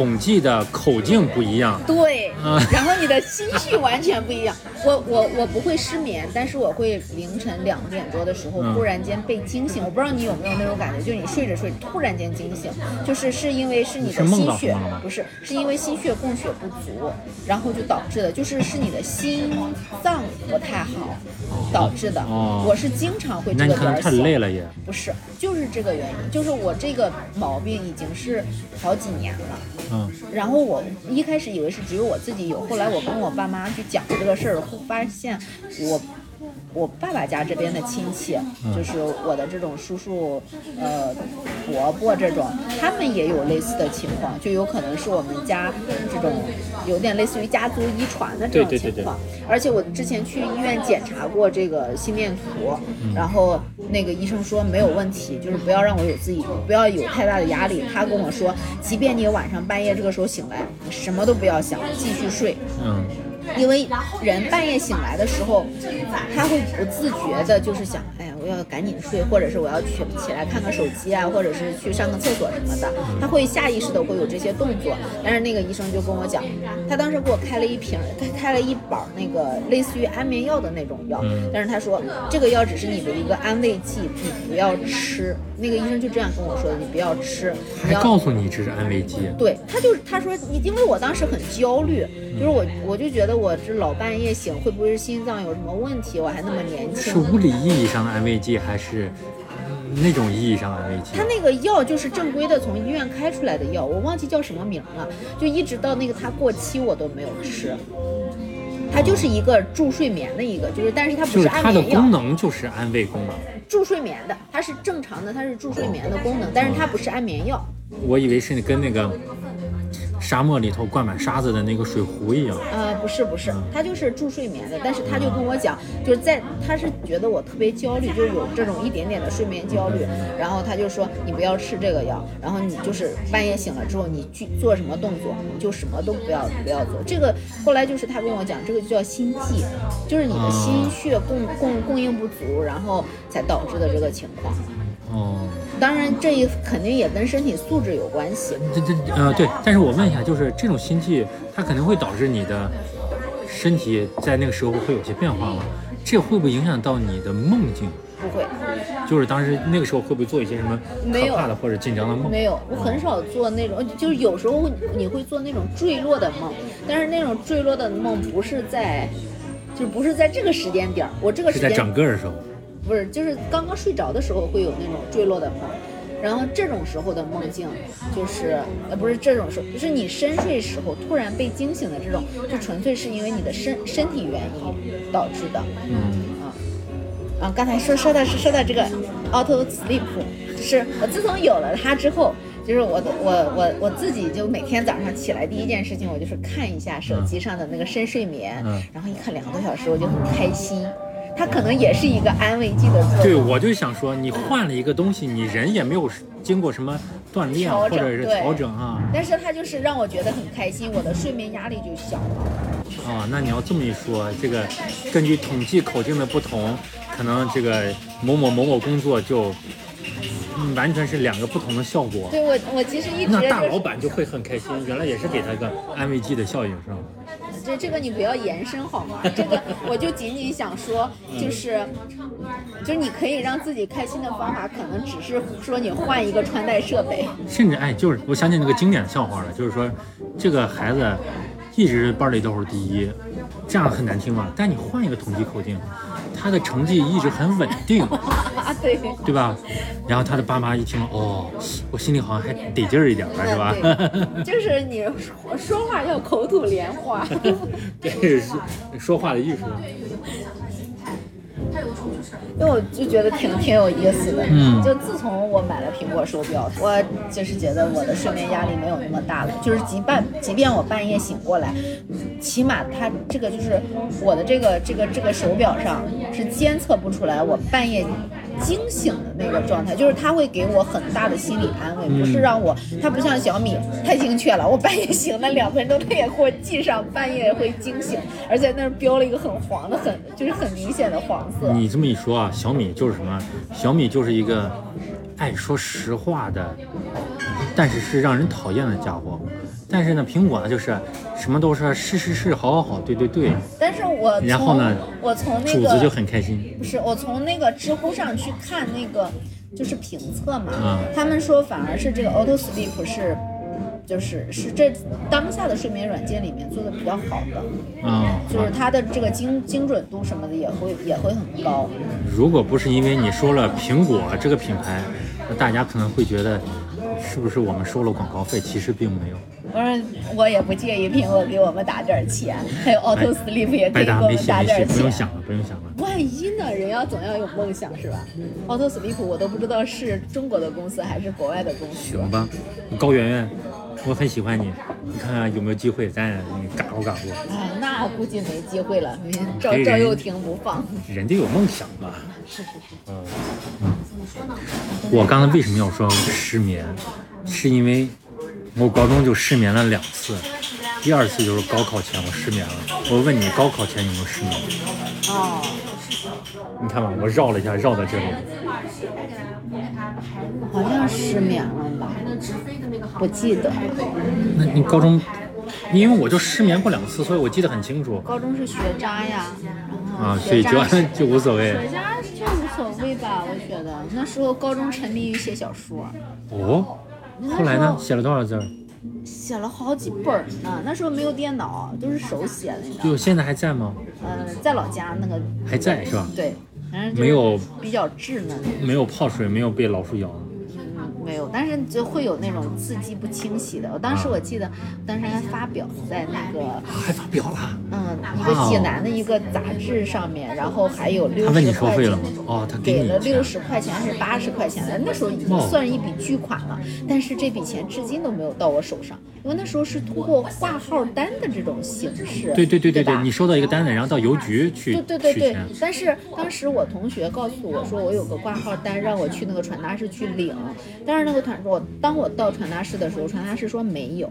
统计的口径不一样。对啊，然后你的心绪完全不一样。我我我不会失眠，但是我会凌晨两点多的时候嗯忽然间被惊醒。我不知道你有没有那种感觉，就是你睡着睡着突然间惊醒，就是是因为是你的心血不是，是因为心血供血不足，然后就导致的，就是是你的心脏不太好导致的。哦我是经常会这个点儿醒。累了也。不是，就是这个原因，就是我这个毛病已经是好几年了。然后我一开始以为是只有我自己有，后来我跟我爸妈去讲这个事儿，后发现我我爸爸家这边的亲戚，就是我的这种叔叔、呃伯伯这种，他们也有类似的情况，就有可能是我们家这种有点类似于家族遗传的这种对对对情况。而且我之前去医院检查过这个心电图，然后那个医生说没有问题，就是不要让我有自己不要有太大的压力。他跟我说，即便你晚上半夜这个时候醒来，你什么都不要想，继续睡。嗯，因为人半夜醒来的时候，他会不自觉的，就是想，哎呀，我要赶紧睡，或者是我要起起来看看手机啊，或者是去上个厕所什么的，他会下意识的会有这些动作。但是那个医生就跟我讲，他当时给我开了一瓶，开开了一板那个类似于安眠药的那种药，但是他说这个药只是你的一个安慰剂，你不要吃。那个医生就这样跟我说的，你不要吃，还告诉你这是安慰剂。对他就是他说你，因为我当时很焦虑，就是我我就觉得我这老半夜醒，会不会是心脏有什么问题？我还那么年轻是。物理意义上的安慰剂，还是嗯那种意义上的安慰剂他？那个药就是正规的从医院开出来的药，我忘记叫什么名了，就一直到那个它过期我都没有吃。它就是一个助睡眠的一个，就是但是它不是安眠药它的功，能就是安慰功能。助睡眠的，它是正常的，它是助睡眠的功能，但是它不是安眠药。我以为是跟那个沙漠里头灌满沙子的那个水壶一样。呃，不是不是，他就是助睡眠的，但是他就跟我讲，就是在他是觉得我特别焦虑，就有这种一点点的睡眠焦虑，然后他就说你不要吃这个药，然后你就是半夜醒了之后，你去做什么动作，你就什么都不要不要做。这个后来就是他跟我讲，这个就叫心悸，就是你的心血供供供应不足，然后才导致的这个情况。哦，当然，这一肯定也跟身体素质有关系。这这呃对，但是我问一下，就是这种心悸，它可能会导致你的身体在那个时候会有些变化吗？这会不会影响到你的梦境？不会，就是当时那个时候会不会做一些什么可怕的或者紧张的梦？没有，我很少做那种，就是有时候你会做那种坠落的梦，但是那种坠落的梦不是在，就不是在这个时间点儿，我这个是在时间长个儿的时候。不是，就是刚刚睡着的时候会有那种坠落的梦，然后这种时候的梦境就是呃不是这种时候，就是你深睡时候突然被惊醒的这种，就纯粹是因为你的身身体原因导致的。嗯，啊，刚才说说到是说到这个 Auto Sleep，就是我自从有了它之后，就是我的我我我自己就每天早上起来第一件事情，我就是看一下手机上的那个深睡眠，嗯然后一看两个多小时，我就很开心。它可能也是一个安慰剂的作用对，我就想说，你换了一个东西，你人也没有经过什么锻炼或者是调整啊但是它就是让我觉得很开心，我的睡眠压力就小了。啊。那你要这么一说，这个根据统计口径的不同，可能这个某某某某工作就嗯完全是两个不同的效果。对我，我其实一直那大老板就会很开心，原来也是给他个安慰剂的效应，是吧？这个你不要延伸好吗？这个我就仅仅想说，就是就是你可以让自己开心的方法，可能只是说你换一个穿戴设备。甚至哎，就是我想起那个经典的笑话了，就是说这个孩子一直班里都是第一，这样很难听嘛。但你换一个统计口径，他的成绩一直很稳定，对，对吧？然后他的爸妈一听，哦，我心里好像还得劲儿一点儿了，是吧？就是你说说话要口吐莲花。对，是说话的艺术。因为我就觉得挺挺有意思的，嗯就自从我买了苹果手表，我就是觉得我的睡眠压力没有那么大了。就是即半，即便我半夜醒过来，起码它这个就是我的这个这个这个手表上是监测不出来我半夜惊醒的那个状态，就是它会给我很大的心理安慰，不是让我，它不像小米太精确了，我半夜醒了两分钟，它也给我记上半夜会惊醒，而且那儿标了一个很黄的，很就是很明显的黄色。你这么一说啊，小米就是什么？小米就是一个爱说实话的，但是是让人讨厌的家伙。但是呢，苹果呢就是什么都是是是是，好好好，对对对，但是我从然后呢我从那主子就个很开心。不是我从那个知乎上去看那个就是评测嘛，嗯他们说反而是这个 Auto Sleep 是。就是是这当下的睡眠软件里面做的比较好的，啊、就是它的这个精精准度什么的也会也会很高。如果不是因为你说了苹果这个品牌，那大家可能会觉得是不是我们收了广告费？其实并没有。我说我也不介意苹果给我们打点儿钱，还有 Auto Sleep 也可以给我们打点儿钱。不用想了，不用想了。万一呢？人要总要有梦想是吧？Auto Sleep 我都不知道是中国的公司还是国外的公司。行吧，高圆圆，我很喜欢你，你看看有没有机会咱也嘎咕嘎咕。哎，那估计没机会了，赵赵又廷不放。人家有梦想吧？是是是，嗯，我刚才为什么要说失眠？是因为我高中就失眠了两次，第二次就是高考前我失眠了。我问你，高考前有没有失眠？哦，你看吧，我绕了一下，绕到这里。好像失眠了吧？不记得。那你高中，因为我就失眠过两次，所以我记得很清楚高中是学渣呀，然后啊，所以就学渣就无所谓。学渣就无所谓吧，我觉得那时候高中沉迷于写小说，哦，后来呢？写了多少字？写了好几本呢。那时候没有电脑，都是手写的，你知道吗？就现在还在吗？呃，在老家那个还在是吧？对，没有比较稚嫩。没有泡水，没有被老鼠咬。嗯，没有，但是就会有那种字迹不清晰的。我当时我记得，当时还发表在那个还发表了？嗯一个济南的一个杂志上面，然后还有六他问你十块钱收费了吗？哦，他给给了六十块钱还是八十块钱的，那时候已经哦算是一笔巨款了。但是这笔钱至今都没有到我手上，因为那时候是通过挂号单的这种形式。对对对对对，吧你收到一个单子，然后到邮局去对对对对。，但是当时我同学告诉我说，我有个挂号单，让我去那个传达室去领。但是那个团我当我到传达室的时候，传达室说没有，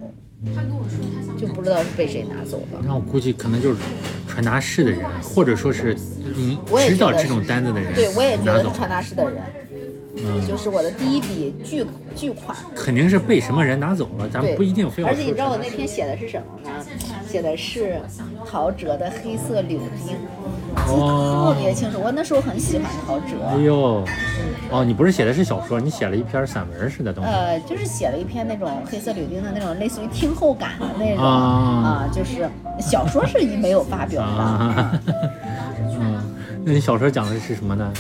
他跟我说就不知道是被谁拿走了。那我估计可能就是传达室的人，或者说是嗯知道这种单子的人，对，我也觉得是，传达室的人，嗯，就是我的第一笔巨巨款。肯定是被什么人拿走了，咱对，不一定非要而且你知道我那天写的是什么吗？写的是陶喆的《黑色柳丁》，记得特别清楚。我那时候很喜欢陶喆哎喆，呦，哦，你不是写的是小说，你写了一篇散文似的东西。呃，就是写了一篇那种黑色柳丁的那种类似于听后感的那种啊啊，就是小说是没有发表的。啊，嗯，那你小说讲的是什么呢？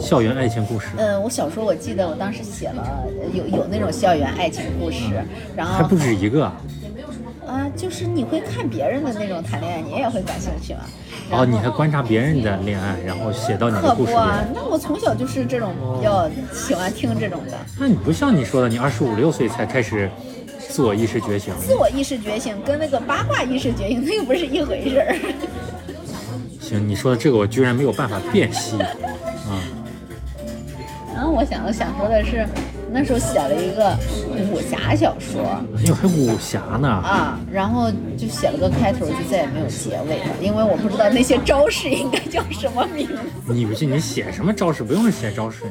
校园爱情故事，嗯，我小时候我记得我当时写了呃有有那种校园爱情故事，然后还不止一个。啊，就是你会看别人的那种谈恋爱，你也会感兴趣吗？哦，你还观察别人的恋爱，然后写到你的故事里。不啊，那我从小就是这种比较喜欢听这种的。那你不像你说的，你二十五六岁才开始自我意识觉醒。自我意识觉醒跟那个八卦意识觉醒，那又不是一回事儿。行，你说的这个我居然没有办法辨析我想想说的是，那时候写了一个武侠小说哎呦，还武侠呢？啊，然后就写了个开头，就再也没有结尾了，因为我不知道那些招式应该叫什么名字。你不信，你写什么招式？不用写招式，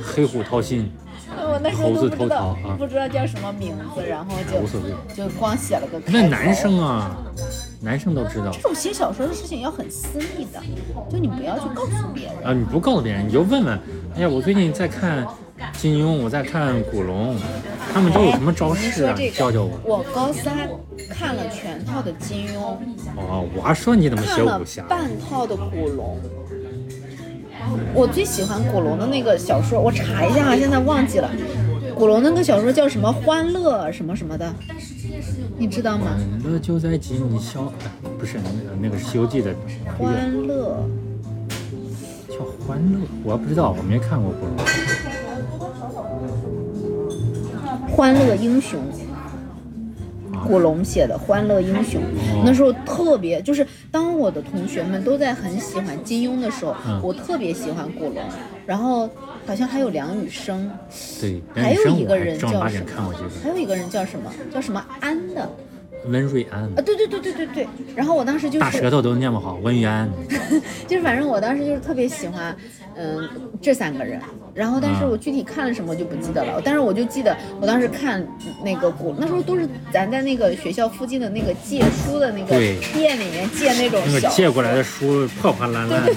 黑虎掏心，我那时候猴子都不知道偷桃啊不知道叫什么名字，然后。就就光写了个。那男生啊，男生都知道这种写小说的事情要很私密的，就你不要去告诉别人。啊。你不告诉别人，你就问问。哎呀，我最近在看金庸，我在看古龙，他们都有什么招式啊？说这个，教教我。我高三看了全套的金庸，哦，我还说你怎么写武侠？半套的古龙。我最喜欢古龙的那个小说，我查一下啊，现在忘记了。古龙那个小说叫什么《欢乐》什么什么的，你知道吗？欢乐就在几米消不是那个那个是《西游记》的，欢乐，叫欢乐，我不知道，我没看过古龙。欢乐英雄。古龙写的《欢乐英雄》，那时候特别就是，当我的同学们都在很喜欢金庸的时候，嗯我特别喜欢古龙，然后好像还有梁羽生，对，还有一个人叫什么这？个还有一个人叫什么？叫什么安的？温瑞安，啊，对对对对对对。然后我当时就是，大舌头都念不好，温瑞安。就是反正我当时就是特别喜欢，嗯，这三个人。然后，但是嗯我具体看了什么就不记得了。但是我就记得我当时看那个古，那时候都是咱在那个学校附近的那个借书的那个店里面借那种那个小。借过来的书破破烂烂的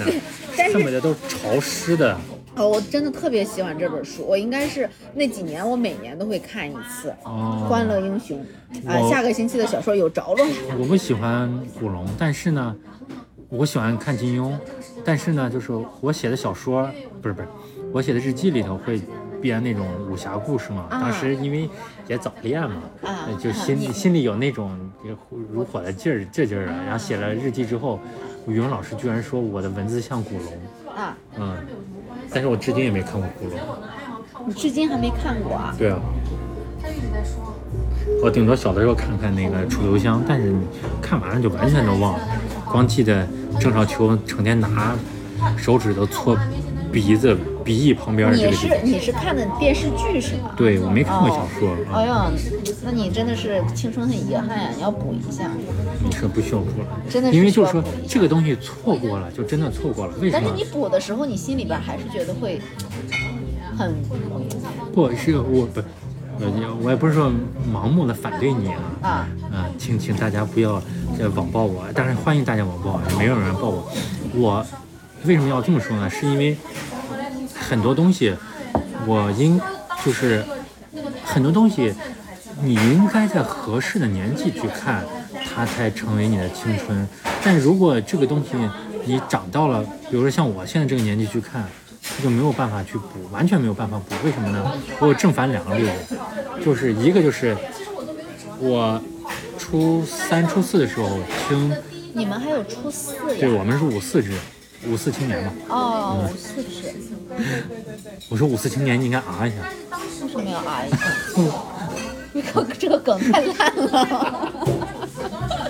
上面的都是潮湿的。哦，我真的特别喜欢这本书，我应该是那几年我每年都会看一次。哦，欢乐英雄啊，我下个星期的小说有着落了。我不喜欢古龙，但是呢，我喜欢看金庸，但是呢，就是我写的小说，不是不是，我写的日记里头会编那种武侠故事嘛。啊当时因为也早恋嘛，就心里心里有那种如火的劲儿劲劲儿啊。然后写了日记之后，语文老师居然说我的文字像古龙，啊，嗯，但是我至今也没看过古龙。你至今还没看过啊？对啊，我顶多小的时候看看那个《楚留香》，但是你看完了就完全都忘了，光记得郑少秋成天拿手指头搓鼻子、鼻翼旁边你是个。你是看的电视剧是吗？对，我没看过小说啊，哎呀，那你真的是青春很遗憾呀，你要补一下。这不需要补了，真的是因为就是说这个东西错过了，就真的错过了。为什么但是你？补的时候，你心里边还是觉得会很不是我不，我我也不是说盲目的反对你啊。啊啊，请请大家不要呃网暴我，当然欢迎大家网暴，也没有人暴我。我为什么要这么说呢？是因为很多东西，我应就是很多东西，你应该在合适的年纪去看，它才成为你的青春。但如果这个东西你长到了，比如说像我现在这个年纪去看，就没有办法去补，完全没有办法补。为什么呢？我有正反两个例子，就是一个就是我初三、初四的时候听，你们还有初四对？我们是五四制，五四青年嘛。哦，五四制我说五四青年，你应该啊一下。为什么要啊一下？你可这个梗太烂了。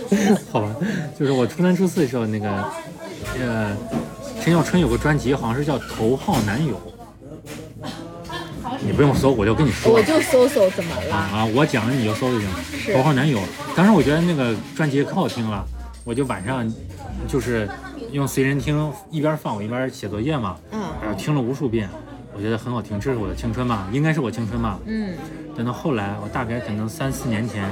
好吧，就是我初三、初四的时候，那个呃，陈小春有个专辑，好像是叫《头号男友》。你不用搜，我就跟你说我就搜搜怎么了？啊，我讲了你就搜就行。了头号男友，当时我觉得那个专辑可好听了，我就晚上就是用随身听一边放我一边写作业嘛，嗯然后听了无数遍，我觉得很好听，这是我的青春嘛，应该是我青春嘛。嗯等到后来，我大概可能三四年前，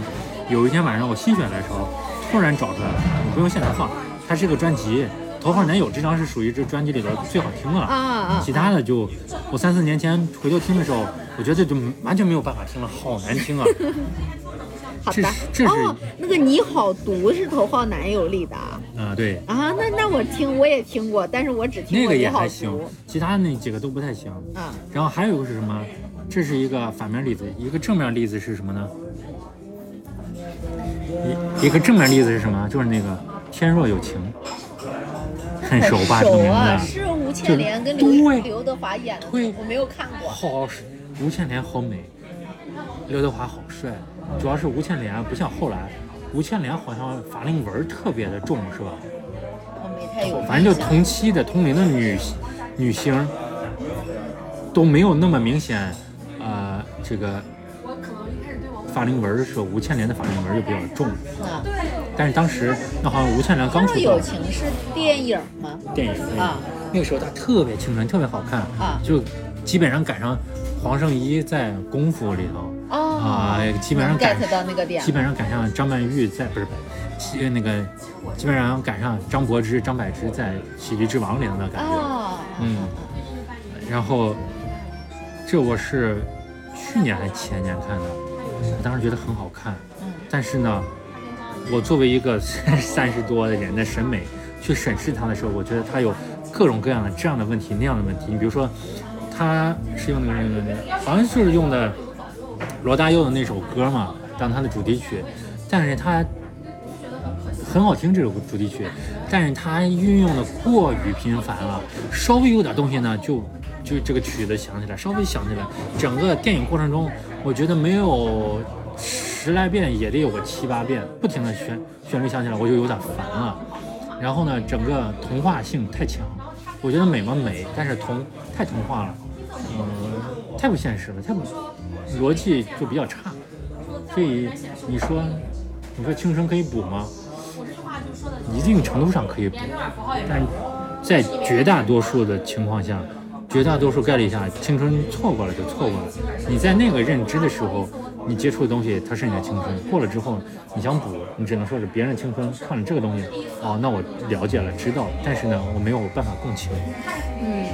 有一天晚上我心血来潮，突然找出来了，你不用现在放，它是个专辑，《头号男友》这张是属于这专辑里边最好听的了。啊啊其他的就，我三四年前回头听的时候，我觉得就完全没有办法听了，好难听啊！这好的是这是哦，那个你好毒是头号男友里的啊？啊、对，啊，那那我听我也听过，但是我只听那个过你好也还行毒，其他那几个都不太行。啊。然后还有一个是什么？这是一个反面例子，一个正面例子是什么呢？一一个正面例子是什么？就是那个天若有情，很熟吧？这个名熟啊，字，是吴倩莲跟刘刘德华演的对，我没有看过。好，吴倩莲好美，刘德华好帅，主要是吴倩莲不像后来，吴倩莲好像法令纹特别的重，是吧？我没太有。反正就同期的同龄的女女星都没有那么明显，呃，这个法令纹的时候，吴倩莲的法令纹就比较重。啊，但是当时那好像吴倩莲刚《出道有，情》是电影吗？电影啊，那个时候她特别青春，特别好看啊就基本上赶上黄圣依在《功夫》里头。哦，啊基本上赶 get 到那个点基。本上赶上张曼玉在不是，其那个基本上赶上张柏芝、张柏芝在《喜剧之王》里头的感觉。哦，嗯，然后这我是去年还前年看的，我当时觉得很好看，嗯但是呢，我作为一个 三十多的人的审美去审视它的时候，我觉得它有各种各样的这样的问题那样的问题。你比如说，它是用那个那个，好像就是用的罗大佑的那首歌嘛当它的主题曲，但是它很好听这首主题曲，但是它运用的过于频繁了，稍微有点东西呢就就这个曲子响起来，稍微响起来，整个电影过程中，我觉得没有十来遍也得有个七八遍，不停的旋旋律响起来，我就有点烦了。然后呢，整个童话性太强，我觉得美吗美，但是童太童话了，嗯，太不现实了，太不逻辑就比较差。所以你说，你说青春可以补吗？一定程度上可以补，但在绝大多数的情况下，绝大多数概率下，青春错过了就错过了。你在那个认知的时候，你接触的东西它是你的青春，过了之后你想补，你只能说是别人的青春，看了这个东西，哦，那我了解了，知道了，但是呢，我没有办法共情。嗯，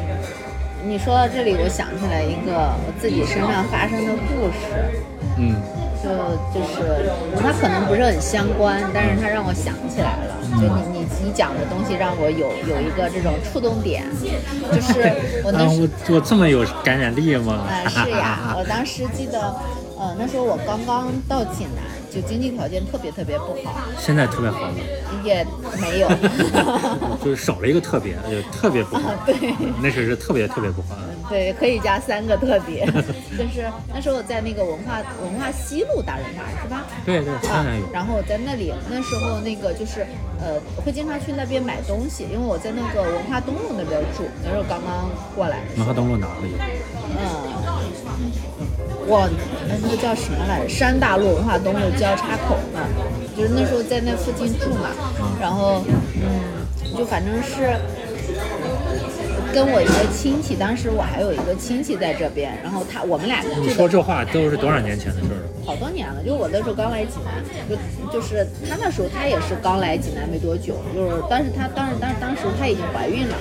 你说到这里，我想起来一个我自己身上发生的故事。嗯就就是它可能不是很相关，但是它让我想起来了。就你你你讲的东西让我有有一个这种触动点，就是我那 啊，时我我这么有感染力吗？呃是呀，我当时记得，呃那时候我刚刚到济南，就经济条件特别特别不好，现在特别好了，也没有。就是少了一个特别，就特别不好。对。那时候是特别特别不好。对，可以加三个特别，就是那时候我在那个文化文化西路大润发是吧？对对，当然有。然后我在那里，那时候那个就是呃，会经常去那边买东西，因为我在那个文化东路那边住，那时候刚刚过来文化东路哪里？嗯，我那那个叫什么来着？山大路文化东路交叉口那儿，就是那时候在那附近住嘛，然后嗯，就反正是。跟我一个亲戚，当时我还有一个亲戚在这边，然后他我们俩你说这话都是多少年前的事儿了？好多年了，就我那时候刚来济南，就就是他那时候他也是刚来济南没多久，就是但是他当时但是当时他已经怀孕了，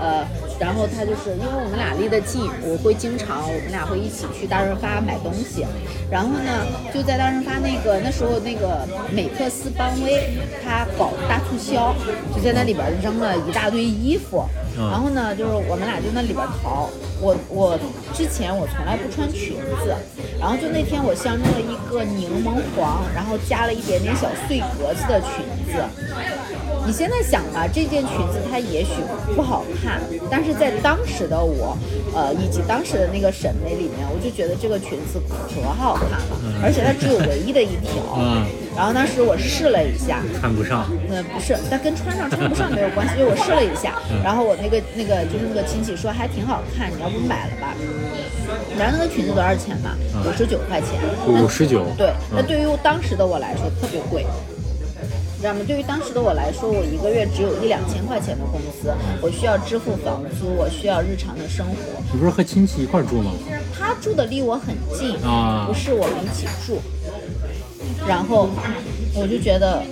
呃，然后他就是因为我们俩离得近，我会经常我们俩会一起去大润发买东西，然后呢就在大润发那个那时候那个美特斯邦威他搞大促销，就在那里边扔了一大堆衣服，嗯然后呢就是我们俩就那里边淘，我我之前我从来不穿裙子，然后就那天我相中了一个柠檬黄，然后加了一点点小碎格子的裙子。你现在想吧，这件裙子它也许不好看，但是在当时的我，呃，以及当时的那个审美里面，我就觉得这个裙子可好看了，而且它只有唯一的一条。嗯，然后当时我试了一下，看不上。呃，不是，但跟穿上穿不上没有关系，因为我试了一下，然后我那个那个就是那个亲戚说还挺好看，你要不买了吧？你知道那个裙子多少钱吗？五十九块钱。五十九。对，那嗯对于当时的我来说特别贵。你知道吗？对于当时的我来说，我一个月只有一两千块钱的工资，我需要支付房租，我需要日常的生活。你不是和亲戚一块住吗？他住的离我很近，啊不是我们一起住。然后我就觉得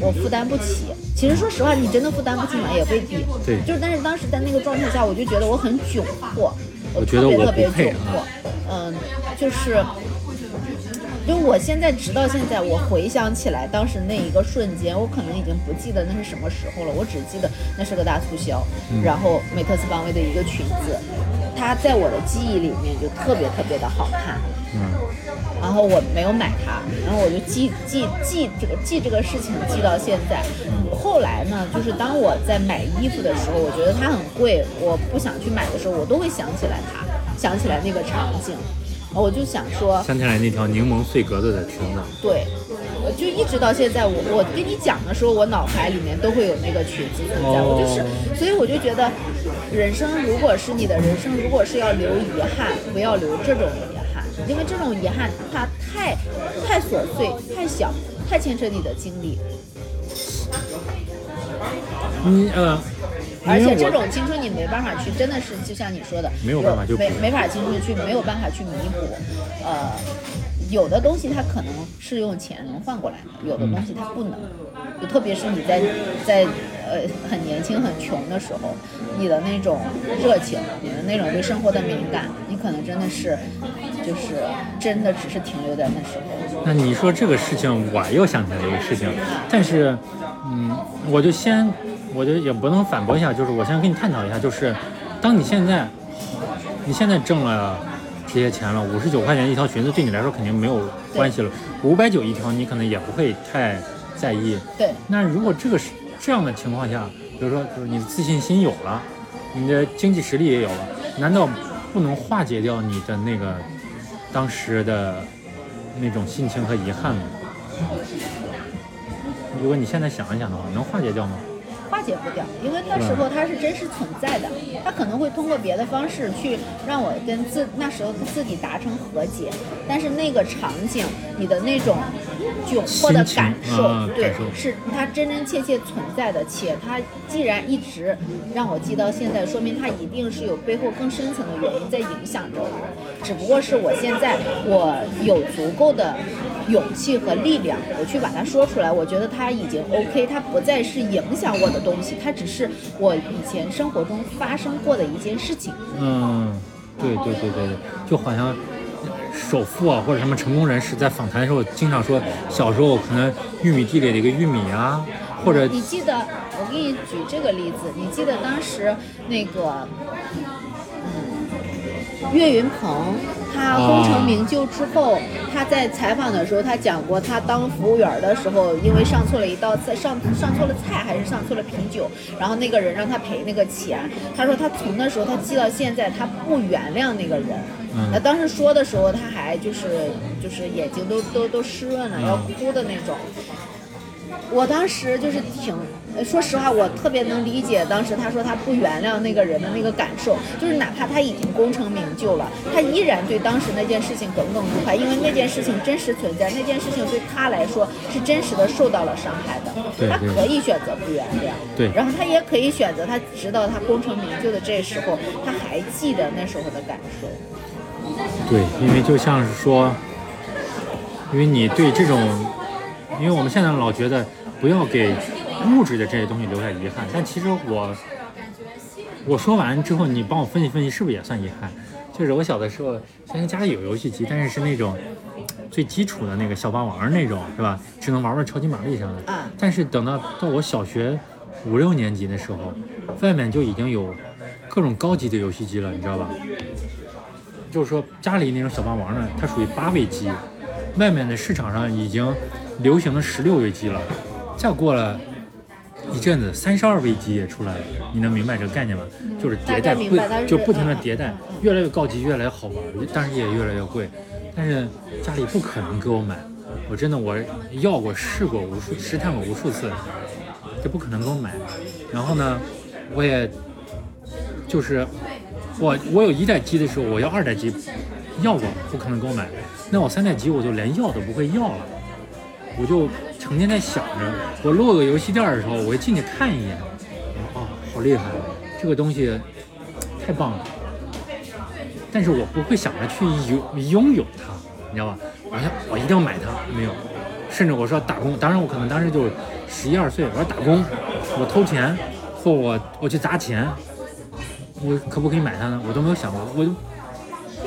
我负担不起。其实说实话，你真的负担不起吗？也未必。对就是但是当时在那个状态下，我就觉得我很窘迫，我觉得我特别特别窘迫啊。嗯，就是。就我现在直到现在，我回想起来当时那一个瞬间，我可能已经不记得那是什么时候了，我只记得那是个大促销，嗯然后美特斯邦威的一个裙子，它在我的记忆里面就特别特别的好看。嗯然后我没有买它，然后我就记记记这个记这个事情记到现在。后来呢，就是当我在买衣服的时候，我觉得它很贵，我不想去买的时候，我都会想起来它，想起来那个场景，我就想说，想起来那条柠檬碎格子的裙子，对，就一直到现在，我我跟你讲的时候，我脑海里面都会有那个裙子存在，我就是，所以我就觉得，人生如果是你的人生，如果是要留遗憾，不要留这种遗憾，因为这种遗憾它太太琐碎、太小、太牵扯你的精力，你呃，而且这种青春你没办法去，真的是就像你说的，没有办法去没没法青春去，没有办法去弥补，呃。有的东西它可能是用钱能换过来的，有的东西它不能。就特别是你在在呃很年轻很穷的时候，你的那种热情，你的那种对生活的敏感，你可能真的是就是真的只是停留在那时候。那你说这个事情，我又想起来一个事情，但是，嗯，我就先，我就也不能反驳一下，就是我先跟你探讨一下，就是当你现在，你现在挣了这些钱了，五十九块钱一条裙子对你来说肯定没有关系了，五百九一条你可能也不会太在意。对，那如果这个是这样的情况下，比如说就是你的自信心有了，你的经济实力也有了，难道不能化解掉你的那个当时的那种心情和遗憾吗？如果你现在想一想的话，能化解掉吗？化解不掉，因为那时候它是真实存在的，它可能会通过别的方式去让我跟自那时候自己达成和解，但是那个场景，你的那种窘迫的感受，对是它真真切切存在的，且它既然一直让我记到现在，说明它一定是有背后更深层的原因在影响着我，只不过是我现在我有足够的勇气和力量，我去把它说出来，我觉得它已经 OK，它不再是影响我的东西，它只是我以前生活中发生过的一件事情。嗯，对对对对对，就好像首富啊或者什么成功人士在访谈的时候，经常说小时候可能玉米地里的一个玉米啊，或者你记得，我给你举这个例子，你记得当时那个，嗯，岳云鹏他功成名就之后，他在采访的时候，他讲过，他当服务员的时候，因为上错了一道菜，上上错了菜还是上错了啤酒，然后那个人让他赔那个钱，他说他从那时候他记到现在，他不原谅那个人。嗯那当时说的时候，他还就是就是眼睛都都都湿润了，要哭的那种。我当时就是挺，呃说实话，我特别能理解当时他说他不原谅那个人的那个感受，就是哪怕他已经功成名就了，他依然对当时那件事情耿耿于怀，因为那件事情真实存在，那件事情对他来说是真实的受到了伤害的。他可以选择不原谅，对然后他也可以选择，他直到他功成名就的这时候，他还记得那时候的感受。对，因为就像是说，因为你对这种，因为我们现在老觉得不要给物质的这些东西留下遗憾，但其实我我说完之后，你帮我分析分析，是不是也算遗憾？就是我小的时候，虽然家里有游戏机，但是是那种最基础的那个小霸王那种，是吧？只能玩玩超级玛丽什么的。啊但是等到到我小学五六年级的时候，外面就已经有各种高级的游戏机了，你知道吧？就是说家里那种小霸王呢，它属于八位机，外面的市场上已经流行的十六位机了，再过了一阵子，三十二位机也出来了，你能明白这个概念吗？就是迭代大概明白它是不就不停的嗯迭代，越来越高级，越来越好玩，但是也越来越贵，但是家里不可能给我买，我真的我要过试过无数试探过无数次，这不可能给我买，然后呢，我也就是我我有一代机的时候，我要二代机，要过不可能给我买，那我三代机我就连要都不会要了，我就成天在想着，我路过游戏店的时候，我就进去看一眼，啊，好厉害，这个东西太棒了，但是我不会想着去拥拥有它，你知道吧？我想我一定要买它，没有，甚至我说打工，当然我可能当时就十一二岁，我说打工，我偷钱或我我去砸钱，我可不可以买它呢？我都没有想过，我就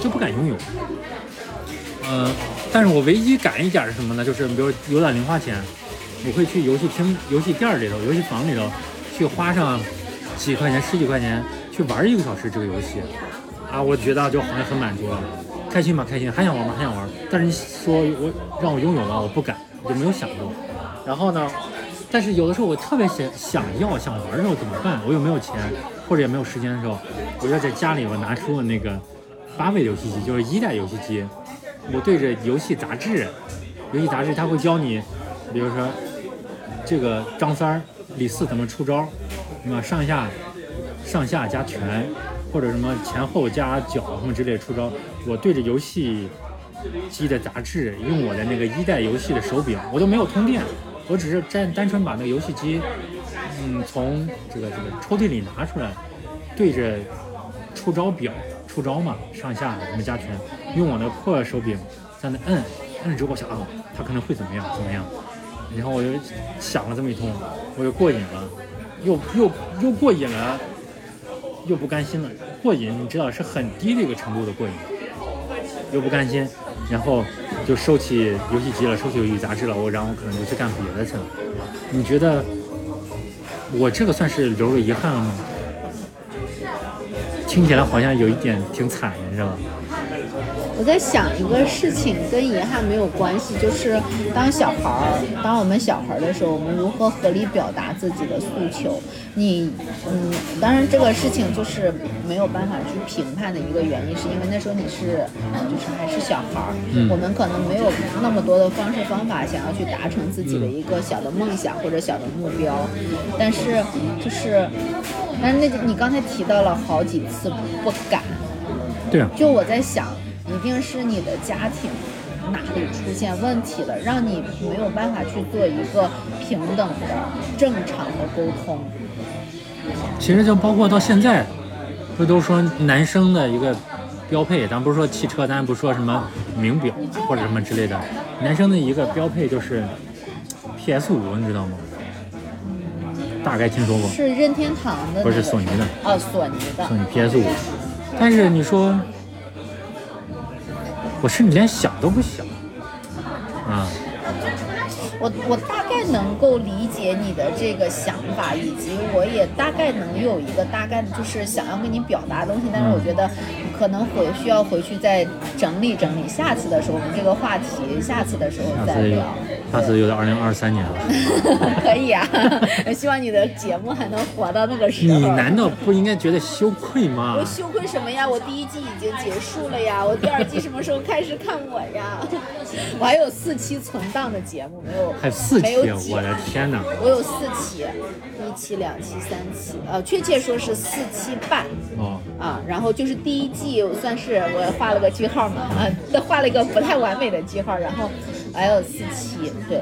就不敢拥有。呃，但是我唯一敢一点是什么呢？就是比如有点零花钱，我会去游戏厅、游戏店里头、游戏房里头去花上几块钱、十几块钱去玩一个小时这个游戏。啊，我觉得就好像很满足了，开心吗？开心，还想玩吗？还想玩。但是你说我让我拥有吗？我不敢，我就没有想过。然后呢，但是有的时候我特别想想要想玩的时候怎么办？我又没有钱，或者也没有时间的时候，我就在家里我拿出了那个八位游戏机，就是一代游戏机，我对着游戏杂志，游戏杂志它会教你，比如说这个张三儿、李四怎么出招，什么上下上下加拳，或者什么前后加脚什么之类出招，我对着游戏机的杂志，用我的那个一代游戏的手柄，我都没有通电，我只是单单纯把那个游戏机，嗯，从这个这个抽屉里拿出来，对着出招表出招嘛，上下什么加拳，用我的破手柄在那摁，摁之后我想啊，他可能会怎么样怎么样，然后我就想了这么一通，我就过瘾了，又又又过瘾了，又不甘心了，过瘾你知道是很低的一个程度的过瘾，又不甘心，然后就收起游戏机了，收起游戏杂志了，我然后可能就去干别的去了。你觉得我这个算是留了遗憾了吗？听起来好像有一点挺惨的，是吧？我在想一个事情跟遗憾没有关系，就是当小孩儿，当我们小孩儿的时候，我们如何合理表达自己的诉求？你，嗯，当然这个事情就是没有办法去评判的一个原因，是因为那时候你是，呃就是还是小孩儿，我们可能没有那么多的方式方法想要去达成自己的一个小的梦想或者小的目标，但是就是，但是那你刚才提到了好几次不敢。对啊，就我在想，一定是你的家庭哪里出现问题了，让你没有办法去做一个平等的、正常的沟通。其实就包括到现在，不都说男生的一个标配，咱不是说汽车，咱不说什么名表或者什么之类的，男生的一个标配就是 PS 五，你知道吗？大概听说过，是任天堂的、那个，不是索尼的，哦，索尼的索。尼 PS 五。但是你说，我甚至连想都不想啊。我我大概能够理解你的这个想法，以及我也大概能有一个大概的，就是想要跟你表达的东西。但是我觉得可能回需要回去再整理整理，下次的时候我们这个话题，下次的时候再聊。，下次有点二零二三年了。可以啊，希望你的节目还能活到那个时候。你难道不应该觉得羞愧吗我？羞愧什么呀？我第一季已经结束了呀，我第二季什么时候开始看我呀？我还有四期存档的节目没有，还有四期没有，剪我的天哪！我有四期，一期、两期、三期，呃，确切说是四期半哦，啊。然后就是第一季算是我画了个句号嘛，啊，画了一个不太完美的句号。然后还有四七，对，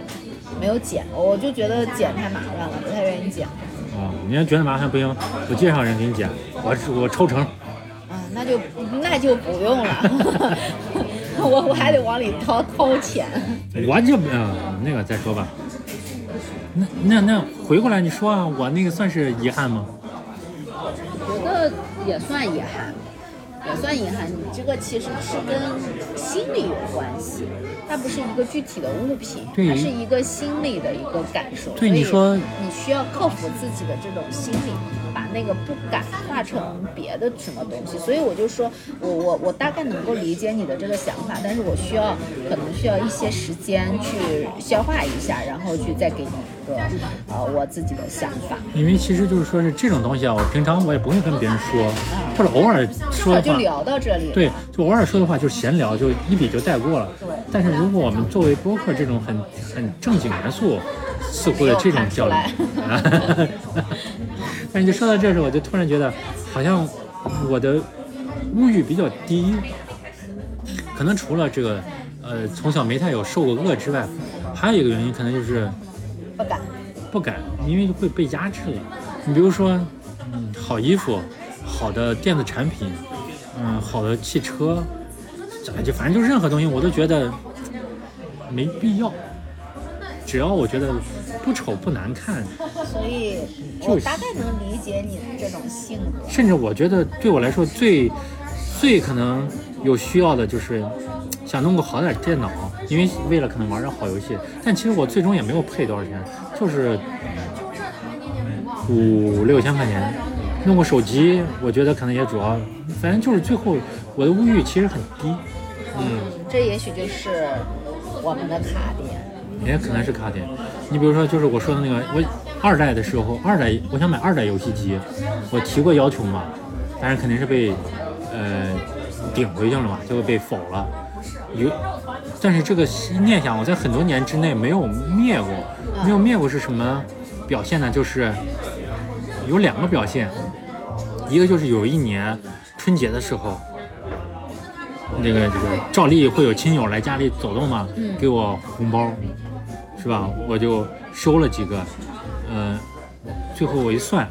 没有剪，我就觉得剪太麻烦了，不太愿意剪。哦，你要觉得麻烦不行，我介绍人给你剪，我我抽成。啊，那就那就不用了，我我还得往里掏掏钱。我就嗯、那个再说吧。那那那回过来你说啊，我那个算是遗憾吗？我觉得也算遗憾，也算隐含。你这个其实是跟心理有关系，它不是一个具体的物品，对它是一个心理的一个感受。对你说你需要克服自己的这种心理，把那个不敢化成别的什么东西。所以我就说我我我大概能够理解你的这个想法，但是我需要可能需要一些时间去消化一下，然后去再给你一个呃我自己的想法。因为其实就是说是这种东西啊，我平常我也不会跟别人说，或者偶尔说就说的话，聊到这里。对，就偶尔说的话就是闲聊，就一笔就带过了对。但是如果我们作为播客这种很很正经严肃、似乎的这种交流没有看，但是就说到这时候，我就突然觉得好像我的物欲比较低，可能除了这个呃从小没太有受过饿之外，还有一个原因可能就是不敢。不敢，因为会被压制了。你比如说，嗯，好衣服、好的电子产品，嗯，好的汽车，哎就反正就任何东西，我都觉得没必要。只要我觉得不丑不难看，所以就大概能理解你的这种性格。甚至我觉得对我来说最最可能有需要的就是想弄个好点儿电脑，因为为了可能玩点好游戏。但其实我最终也没有配多少钱，就是五六千块钱，弄个手机，我觉得可能也主要，反正就是最后我的物欲其实很低，嗯，这也许就是我们的卡点。也可能是卡点。你比如说，就是我说的那个，我二代的时候，二代我想买二代游戏机，我提过要求嘛，但是肯定是被呃顶回去了嘛，就会被否了。有，但是这个念想我在很多年之内没有灭过，没有灭过是什么表现呢？就是有两个表现，一个就是有一年春节的时候。这个这个照例会有亲友来家里走动嘛，给我红包，是吧？我就收了几个，嗯、最后我一算，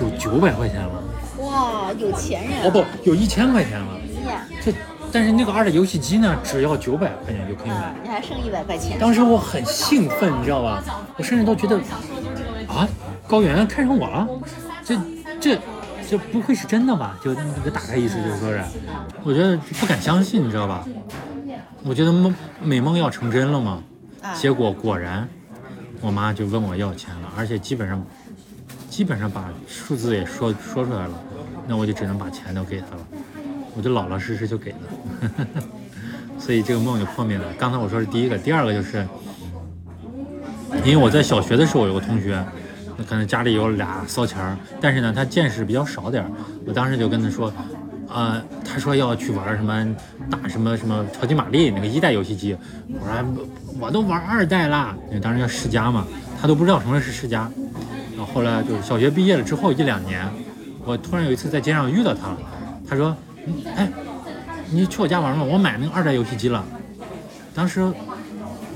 有九百块钱了，哇，有钱人、啊！哦不，有一千块钱了。这但是那个二代游戏机呢，只要九百块钱就可以买啊。，你还剩一百块钱。当时我很兴奋，你知道吧？我甚至都觉得，啊，高原看上我了，这这这不会是真的吧？就那个打开意思就是说是，我觉得不敢相信，你知道吧？我觉得梦美梦要成真了嘛，啊结果果然，我妈就问我要钱了，而且基本上基本上把数字也说说出来了，那我就只能把钱都给她了，我就老老实实就给了。所以这个梦就破灭了。刚才我说是第一个，第二个就是，因为我在小学的时候有个同学，可能家里有俩骚钱，但是呢他见识比较少点，我当时就跟他说，呃，他说要去玩什么打什么什么超级玛丽那个一代游戏机，我说我都玩二代啦，因为当时叫世嘉嘛，他都不知道什么是世嘉。然后后来就是小学毕业了之后一两年，我突然有一次在街上遇到他了，他说，哎。你去我家玩吗？我买那个二代游戏机了。当时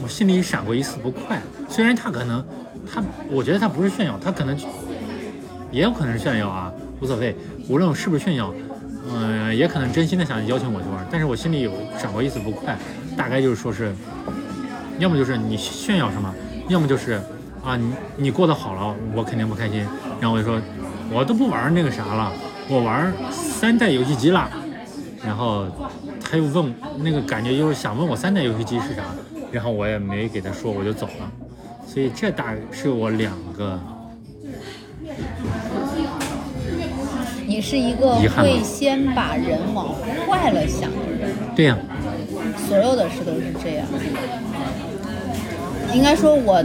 我心里闪过一丝不快，虽然他可能，他我觉得他不是炫耀，他可能也有可能是炫耀啊，无所谓。无论是不是炫耀，嗯、也可能真心的想邀请我去玩，但是我心里有闪过一丝不快，大概就是说是，要么就是你炫耀什么，要么就是啊你你过得好了，我肯定不开心。然后我就说，我都不玩那个啥了，我玩三代游戏机了。然后他又问那个感觉就是想问我三代游戏机是啥，然后我也没给他说，我就走了。所以这大是我两个你是一个会先把人往坏了想的人，对呀、所有的事都是这样。应该说我，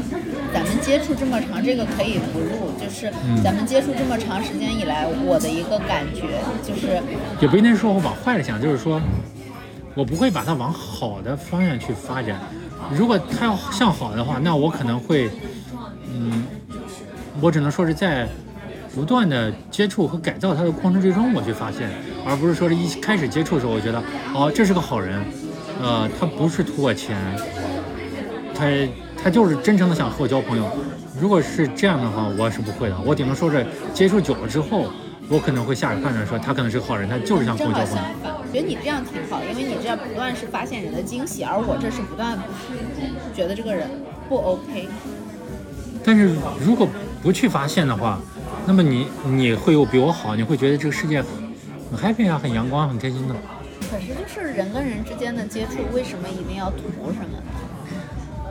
咱们接触这么长，这个可以不录，就是嗯咱们接触这么长时间以来，我的一个感觉就是，也不一定说我往坏了想，就是说我不会把它往好的方向去发展。如果它要向好的话，那我可能会，嗯，我只能说是在不断的接触和改造他的过程之中，我去发现，而不是说是一开始接触的时候，我觉得哦，这是个好人，呃，他不是图我钱，他他就是真诚的想和我交朋友。如果是这样的话，我是不会的，我顶多说是接触久了之后，我可能会下个判断说他可能是个好人，他就是想跟我交朋友。相反，我觉得你这样挺好，因为你这样不断是发现人的惊喜，而我这是不断觉得这个人不 OK。但是如果不去发现的话，那么你你会有比我好，你会觉得这个世界很 happy 啊，很阳光，很开心的。可是就是人跟人之间的接触，为什么一定要图什么呢？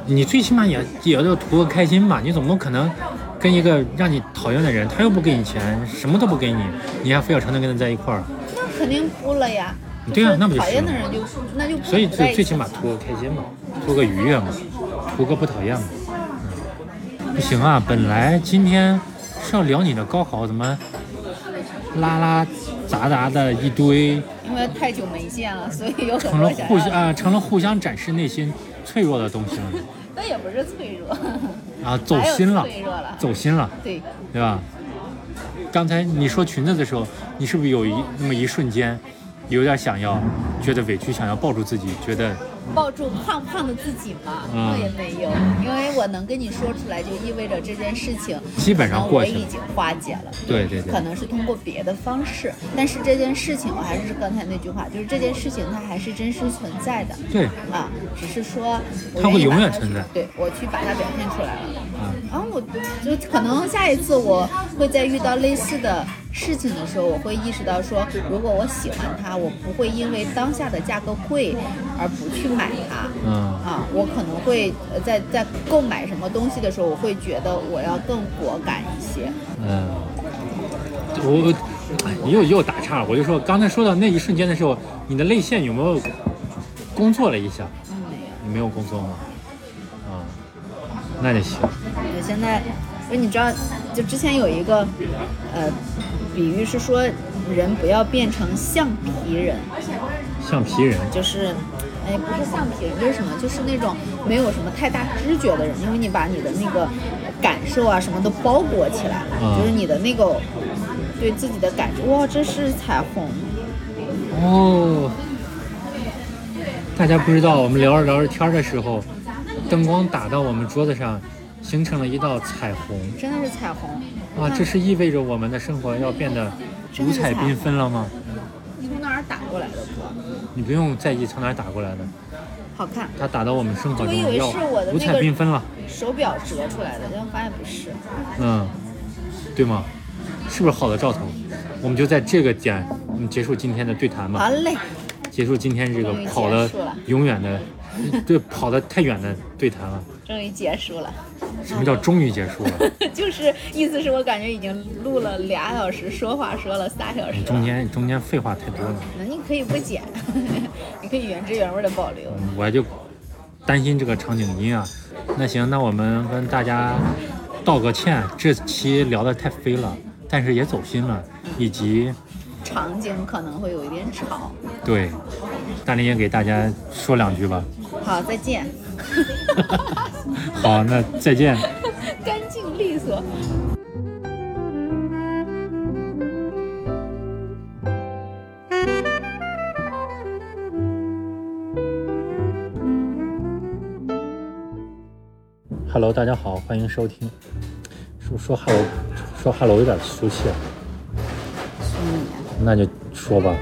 你最起码也也要图个开心吧？你总不可能跟一个让你讨厌的人，他又不给你钱，什么都不给你，你还非要成天跟他在一块儿？那肯定不了呀。对啊那不就是讨厌的人就那就所以最最起码图个开心嘛，图个愉悦嘛，图个不讨厌嘛。嗯，不行啊，本来今天是要聊你的高考，怎么拉拉杂杂的一堆，因为太久没见了，所以有很成了互相啊、成了互相展示内心脆弱的东西了。那也不是脆弱，啊，走心了，脆弱了，走心了，对，对吧？刚才你说裙子的时候，你是不是有一那么一瞬间，有点想要，觉得委屈，想要抱住自己，觉得抱住胖胖的自己嘛，嗯。那也没有，因为我能跟你说出来，就意味着这件事情基本上可能过去了。我已经化解了。对对对。可能是通过别的方式，但是这件事情我还是刚才那句话，就是这件事情它还是真实存在的。对，啊，只是说我它会永远存在。对我去把它表现出来了。啊，然后我就可能下一次我会再遇到类似的事情的时候，我会意识到说，如果我喜欢它，我不会因为当下的价格贵而不去买它。嗯啊，我可能会呃在在购买什么东西的时候，我会觉得我要更果敢一些。嗯，我哎又又打岔了，我就说刚才说到那一瞬间的时候，你的泪腺有没有工作了一下？嗯，没有。你没有工作吗？啊，那就行。我现在，不是你知道，就之前有一个，呃，比喻是说，人不要变成橡皮人，橡皮人，就是，哎，不是橡皮人，就是什么，就是那种没有什么太大知觉的人，因为你把你的那个感受啊什么都包裹起来了，嗯就是你的那个对自己的感觉，哇，这是彩虹，哦，大家不知道，我们聊着聊着天的时候，灯光打到我们桌子上，形成了一道彩虹真的是彩虹。啊！这是意味着我们的生活要变得五彩缤纷了吗？你从哪儿打过来的哥？你不用在意从哪儿打过来的，好看，它打到我们生活中我以为要是我的五彩那个缤纷了，手表折出来的，结果发现不是。嗯，对吗？是不是好的兆头？我们就在这个点，我们结束今天的对谈吧。好嘞，结束今天这个跑的永远的，对，跑的太远的对谈了。终于结束了。什么叫终于结束了？就是意思是我感觉已经录了俩小时，说话说了仨小时。中间中间废话太多了，那你可以不剪，你可以原汁原味的保留。嗯我就担心这个场景音啊。那行，那我们跟大家道个歉，这期聊得太飞了，但是也走心了，以及场景可能会有一点吵。对，大林也给大家说两句吧。好，再见。好，那再见。干净利索。Hello，大家好，欢迎收听。说说 Hello，说 Hello 有点俗气。那就说吧。